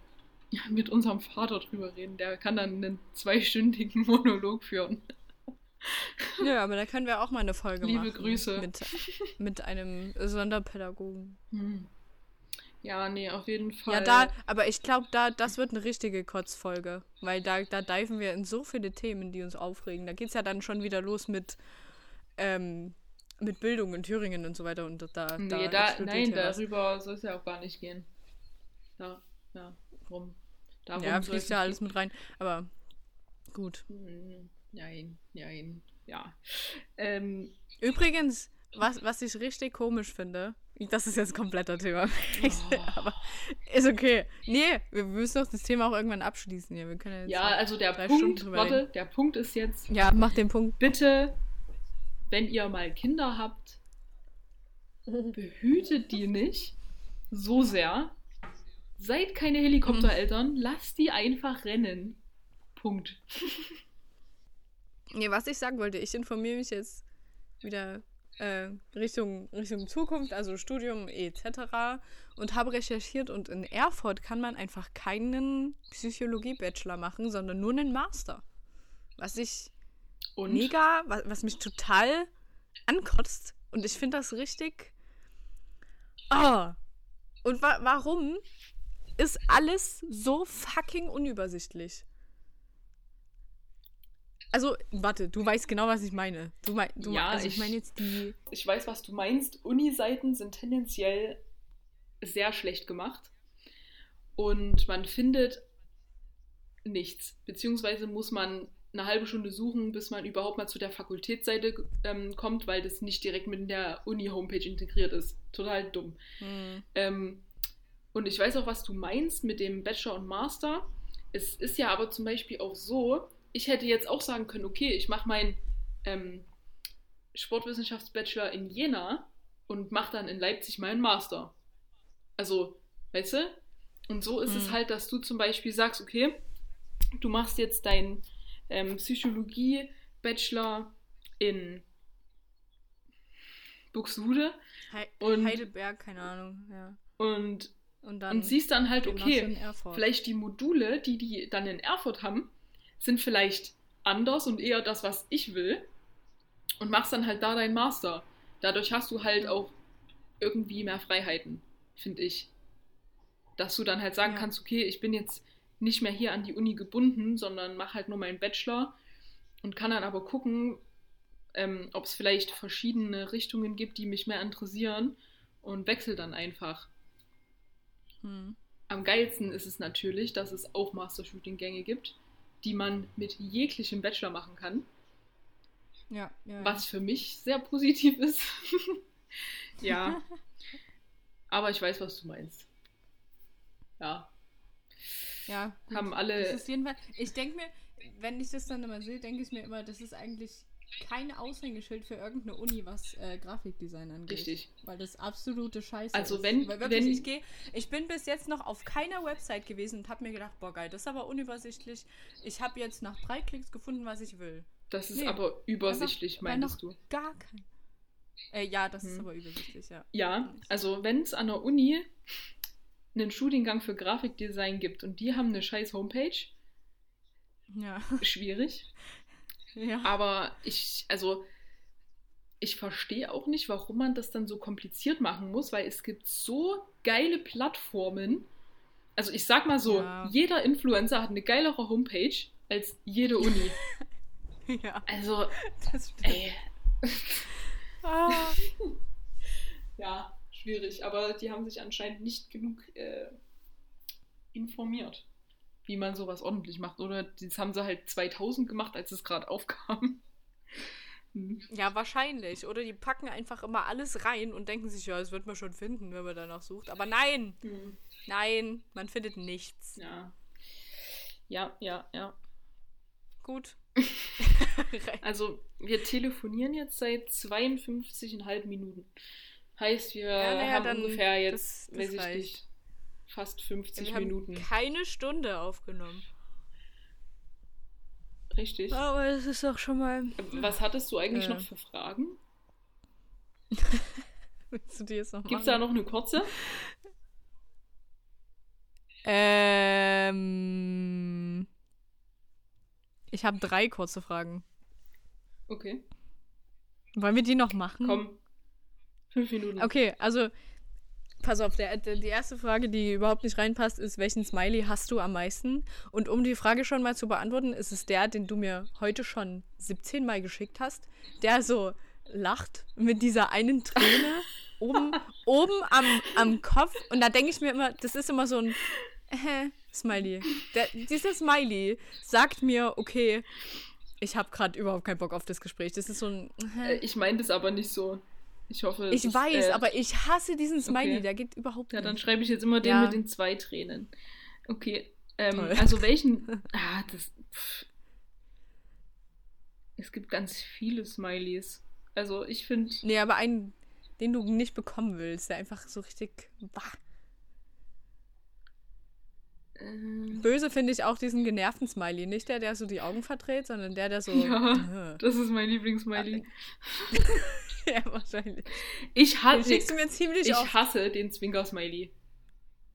mit unserem Vater drüber reden. Der kann dann einen zweistündigen Monolog führen. Ja, aber da können wir auch mal eine Folge Liebe machen. Liebe Grüße. Mit, mit einem Sonderpädagogen. Hm. Ja, nee, auf jeden Fall. Ja, da, aber ich glaube, da, das wird eine richtige Kotzfolge. Weil da, da diven wir in so viele Themen, die uns aufregen. Da geht es ja dann schon wieder los mit, ähm, mit Bildung in Thüringen und so weiter. Und da, nee, da, da nein, darüber soll es ja auch gar nicht gehen. Da, ja, rum. Darum ja, fließt ja alles mit rein. Aber gut. Hm, nein, nein, ja. Ähm, Übrigens, was, was ich richtig komisch finde, das ist jetzt kompletter Thema. Oh. Aber ist okay. Nee, wir müssen doch das Thema auch irgendwann abschließen hier. Wir können jetzt ja, also der Punkt, warte, der Punkt ist jetzt. Ja, mach den Punkt. Bitte, wenn ihr mal Kinder habt, behütet die nicht so sehr. Seid keine Helikoptereltern, lasst die einfach rennen. Punkt. Nee, was ich sagen wollte, ich informiere mich jetzt wieder äh, Richtung, Richtung Zukunft, also Studium etc. und habe recherchiert und in Erfurt kann man einfach keinen Psychologie-Bachelor machen, sondern nur einen Master. Was ich Und? mega, was, was mich total ankotzt. Und ich finde das richtig. Oh. Und wa warum ist alles so fucking unübersichtlich? Also, warte, du weißt genau, was ich meine. Du, mei du Ja, also ich ich- meine jetzt die. Ich weiß, was du meinst. Uni-Seiten sind tendenziell sehr schlecht gemacht. Und man findet nichts. Beziehungsweise muss man eine halbe Stunde suchen, bis man überhaupt mal zu der Fakultätsseite ähm, kommt, weil das nicht direkt mit der Uni-Homepage integriert ist. Total dumm. Hm, Ähm, und ich weiß auch, was du meinst mit dem Bachelor und Master. Es ist ja aber zum Beispiel auch so, ich hätte jetzt auch sagen können, okay, ich mache meinen ähm, Sportwissenschaftsbachelor in Jena und mache dann in Leipzig meinen Master. Also, weißt du? Und so ist es Hm. halt, dass du zum Beispiel sagst, okay, du machst jetzt deinen ähm, Psychologie-Bachelor in Buxtehude Hei Und- Heidelberg, keine Ahnung, ja. und Und dann. und siehst dann halt, okay, vielleicht die Module, die die dann in Erfurt haben, sind vielleicht anders und eher das, was ich will. Und machst dann halt da deinen Master. Dadurch hast du halt auch irgendwie mehr Freiheiten, finde ich. Dass du dann halt sagen Ja. kannst, okay, ich bin jetzt nicht mehr hier an die Uni gebunden, sondern mache halt nur meinen Bachelor und kann dann aber gucken, ähm, ob es vielleicht verschiedene Richtungen gibt, die mich mehr interessieren und wechsel dann einfach. Hm. Am geilsten ist es natürlich, dass es auch Masterstudiengänge gibt, die man mit jeglichem Bachelor machen kann, Ja, ja. was für mich sehr positiv ist. ja. Aber ich weiß, was du meinst. Ja. Ja, gut. Haben alle. Ich denke mir, wenn ich das dann immer sehe, denke ich mir immer, das ist eigentlich kein Aushängeschild für irgendeine Uni, was äh, Grafikdesign angeht. Richtig. Weil das absolute Scheiße Also ist. wenn- wirklich, wenn- ich gehe, ich bin bis jetzt noch auf keiner Website gewesen und habe mir gedacht, boah geil, das ist aber unübersichtlich. Ich habe jetzt nach drei Klicks gefunden, was ich will. Das ist Nee, aber übersichtlich, noch du. Gar kein. Äh, ja, das ist Hm. aber übersichtlich, ja. Ja, also wenn es an der Uni einen Studiengang für Grafikdesign gibt und die haben eine scheiß Homepage, Ja. schwierig. ja. Aber ich, also, ich verstehe auch nicht, warum man das dann so kompliziert machen muss, weil es gibt so geile Plattformen. Also ich sag mal so, Ja. jeder Influencer hat eine geilere Homepage als jede Uni. ja, Also, das stimmt. ey, Ah. ja, schwierig. Aber die haben sich anscheinend nicht genug äh, informiert, wie man sowas ordentlich macht. Oder das haben sie halt 2000 gemacht, als es gerade aufkam. Hm. Ja, wahrscheinlich. Oder die packen einfach immer alles rein und denken sich, ja, das wird man schon finden, wenn man danach sucht. Aber nein, Hm. nein, man findet nichts. Ja. Ja, ja, ja. Gut. Also, wir telefonieren jetzt seit 52,5 Minuten. Heißt, wir Ja, naja, haben ungefähr jetzt, das- das weiß ich reicht. nicht, fast 50 wir haben Minuten. keine Stunde aufgenommen. Richtig. Aber das ist doch schon mal. Was hattest du eigentlich Äh. noch für Fragen? Willst du die jetzt noch Gibt es da noch eine kurze? Ähm. Ich habe drei kurze Fragen. Okay, Wollen wir die noch machen? komm. Fünf Minuten. Okay, also. Pass auf, der, der, die erste Frage, die überhaupt nicht reinpasst, ist, welchen Smiley hast du am meisten? Und um die Frage schon mal zu beantworten, ist es der, den du mir heute schon 17 Mal geschickt hast, der so lacht mit dieser einen Träne oben, oben am, am Kopf. Und da denke ich mir immer, das ist immer so ein äh, Smiley. Der, dieser Smiley sagt mir, okay, ich habe gerade überhaupt keinen Bock auf das Gespräch. Das ist so ein. Äh, ich meine das aber nicht so. Ich hoffe, es Ich ist, weiß, äh, aber ich hasse diesen Smiley, okay. der geht überhaupt Ja, dann nicht. schreibe ich jetzt immer den Ja. mit den zwei Tränen. Okay. Ähm, also welchen. Ah, das. Pff. Es gibt ganz viele Smileys. Also ich finde. Nee, aber einen, den du nicht bekommen willst, der einfach so richtig. Bah. Äh, Böse finde ich auch diesen genervten Smiley. Nicht der, der so die Augen verdreht, sondern der, der so. Ja. das ist mein Lieblingssmiley. ja, wahrscheinlich. Ich, hasse, ich oft. hasse den Zwinker-Smiley.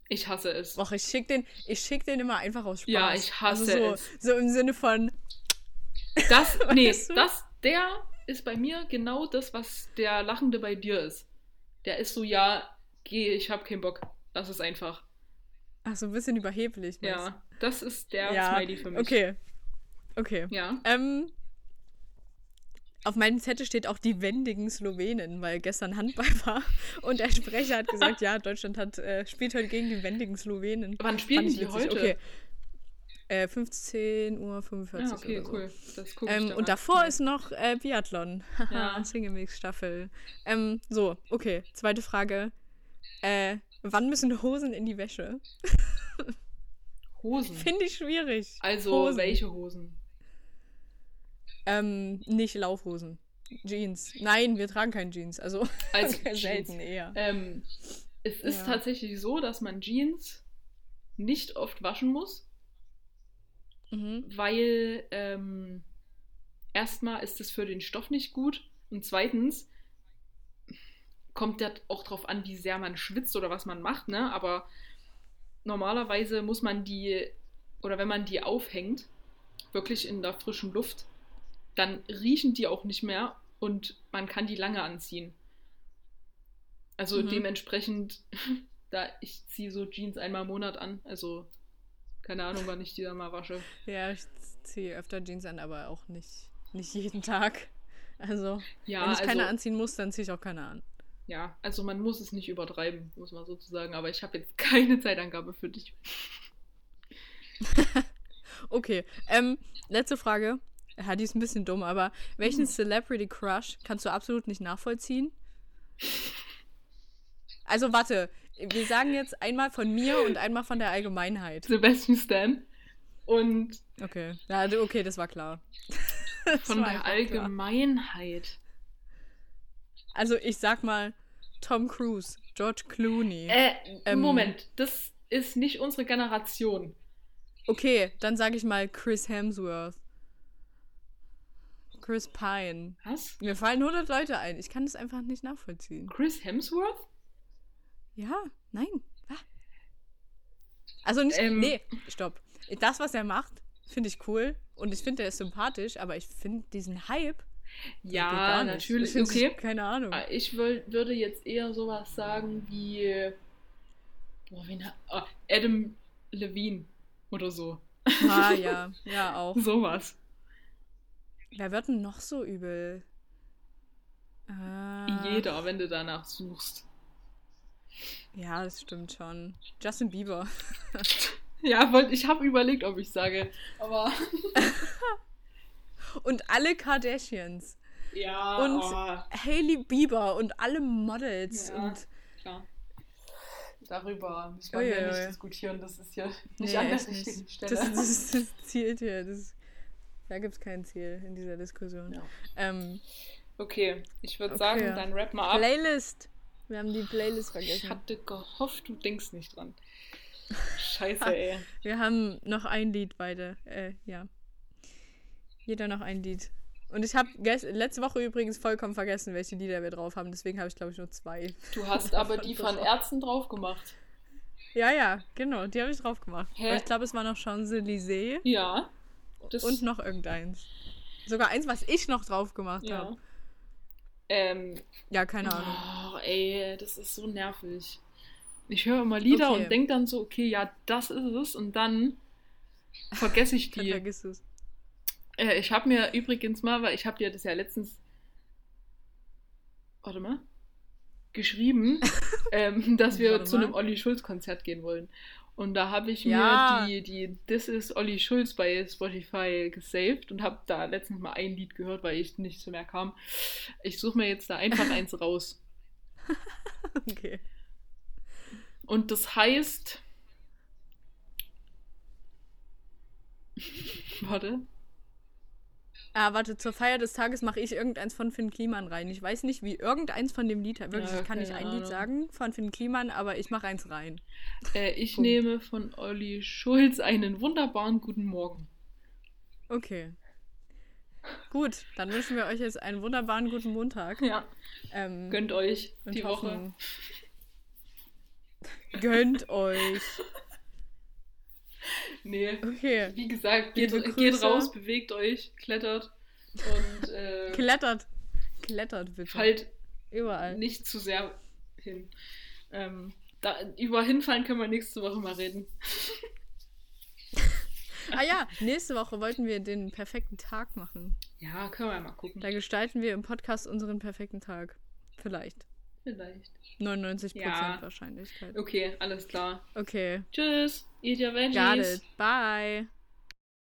Ich hasse es. Och, ich schick den, ich schick den immer einfach aus Spaß. Ja, ich hasse also so, es. So im Sinne von, Das, nee, Weißt du? das, der ist bei mir genau das, was der Lachende bei dir ist. Der ist so, ja, geh, ich hab keinen Bock. Lass es einfach. ach, so ein bisschen überheblich. Ja, das ist der ja. Smiley für mich. Okay. Okay. Ja. Ähm, auf meinem Zettel steht auch die wendigen Slowenen, weil gestern Handball war und der Sprecher hat gesagt, ja, Deutschland hat, äh, spielt heute gegen die wendigen Slowenen. Wann spielen die witzig. heute? Okay. Äh, 15.45 Uhr. Ja, okay, so. cool. Das ich Ähm, und davor ist noch äh, Biathlon. Ja. Single-Mix-Staffel. Ähm, so, okay. Zweite Frage. Äh, wann müssen Hosen in die Wäsche? Hosen. Finde ich schwierig. Also, Hosen. welche Hosen? Ähm, nicht Laufhosen. Jeans. Nein, wir tragen keine Jeans. Also, Also selten eher. Ähm, es ist Ja. tatsächlich so, dass man Jeans nicht oft waschen muss, Mhm. weil ähm, erstmal ist es für den Stoff nicht gut und zweitens kommt ja auch drauf an, wie sehr man schwitzt oder was man macht, ne? Aber normalerweise muss man die, oder wenn man die aufhängt, wirklich in der frischen Luft, dann riechen die auch nicht mehr und man kann die lange anziehen. Also Mhm. dementsprechend, da ich ziehe so Jeans einmal im Monat an, also keine Ahnung, wann ich die dann mal wasche. Ja, ich ziehe öfter Jeans an, aber auch nicht, nicht jeden Tag. Also, Ja, wenn ich also, keine anziehen muss, dann ziehe ich auch keine an. ja, also man muss es nicht übertreiben, muss man sozusagen, aber ich habe jetzt keine Zeitangabe für dich. Okay, ähm, letzte Frage. Ja, die ist ein bisschen dumm, aber welchen Hm. Celebrity Crush kannst du absolut nicht nachvollziehen? Also warte, wir sagen jetzt einmal von mir und einmal von der Allgemeinheit. Sebastian Stan und Okay, ja, okay, das war klar. Das von war der einfach klar. Allgemeinheit. Also ich sag mal Tom Cruise, George Clooney. Äh, Ähm. Moment, das ist nicht unsere Generation. Okay, dann sage ich mal Chris Hemsworth. Chris Pine. Was? Mir fallen 100 Leute ein. Ich kann das einfach nicht nachvollziehen. Chris Hemsworth? Ja, nein. Also nicht. Ähm. Nee, stopp. Das, was er macht, finde ich cool. Und ich finde, er ist sympathisch, aber ich finde diesen Hype. Ja, natürlich, Ich okay. Keine Ahnung. Ah, Ich wür- würde jetzt eher sowas sagen wie. Boah, wen ah, Adam Levine oder so. Ah, ja, ja, auch. Sowas. Wer wird denn noch so übel? Ah, Jeder, wenn du danach suchst. Ja, das stimmt schon. Justin Bieber. Ja, weil ich habe überlegt, ob ich sage. Aber. Und alle Kardashians. Ja, Und oh, Hailey Bieber und alle Models. Ja. Und klar. Darüber müssen wir hier nicht diskutieren. Das ist ja nicht Nee, an der richtigen nicht. Stelle. Das, das, das zielt hier. Das, da gibt es kein Ziel in dieser Diskussion. Ja. Ähm, Okay, ich würde Okay. sagen, dann rap mal ab. Playlist. Wir haben die Playlist Ich vergessen. hatte gehofft, du denkst nicht dran. Scheiße, ey. Wir haben noch ein Lied beide. Äh, ja. Jeder noch ein Lied. Und ich habe letzte Woche übrigens vollkommen vergessen, welche Lieder wir drauf haben. Deswegen habe ich, glaube ich, nur zwei. Du hast aber die von Ärzten drauf gemacht. Ja, ja, genau. Die habe ich drauf gemacht. Hä? Aber ich glaube, es war noch Champs-Élysées Ja. Das, und noch irgendeins. Sogar eins, was ich noch drauf gemacht Ja. habe. Ähm, Ja, keine Ahnung. oh, ey, das ist so nervig. Ich höre immer Lieder Okay. und denke dann so, okay, ja, das ist es. Und dann vergesse ich Dann die. vergiss es. Äh, ich habe mir übrigens mal, weil ich habe dir das ja letztens, warte mal, geschrieben, ähm, dass wir zu einem Olli Schulz Konzert gehen wollen. Und da habe ich Ja. mir die, die This is Olli Schulz bei Spotify gesaved und habe da letztens mal ein Lied gehört, weil ich nicht zu mehr kam. Ich suche mir jetzt da einfach eins raus. Okay. Und das heißt. Warte. Ah, warte, zur Feier des Tages mache ich irgendeins von Finn Kliman rein. Ich weiß nicht, wie irgendeins von dem Lied. Wirklich, Ja, ich kann nicht ein Lied Ahnung. sagen von Finn Kliman, aber ich mache eins rein. Äh, ich Punkt. nehme von Olli Schulz einen wunderbaren guten Morgen. Okay. Gut, dann wünschen wir euch jetzt einen wunderbaren guten Montag. Ja. Ähm, Gönnt euch die Woche. Gönnt euch. Nee. Okay. Wie gesagt, geht, geht raus, bewegt euch, klettert und äh, Klettert. Klettert bitte. fallt Überall. nicht zu sehr hin. Ähm, da, über hinfallen können wir nächste Woche mal reden. Ah ja, nächste Woche wollten wir den perfekten Tag machen. Ja, können wir mal gucken. Da gestalten wir im Podcast unseren perfekten Tag. Vielleicht. Vielleicht. 99% Ja. Wahrscheinlichkeit. Okay, alles klar. Okay. Tschüss, eat your veggies. Got it. Bye.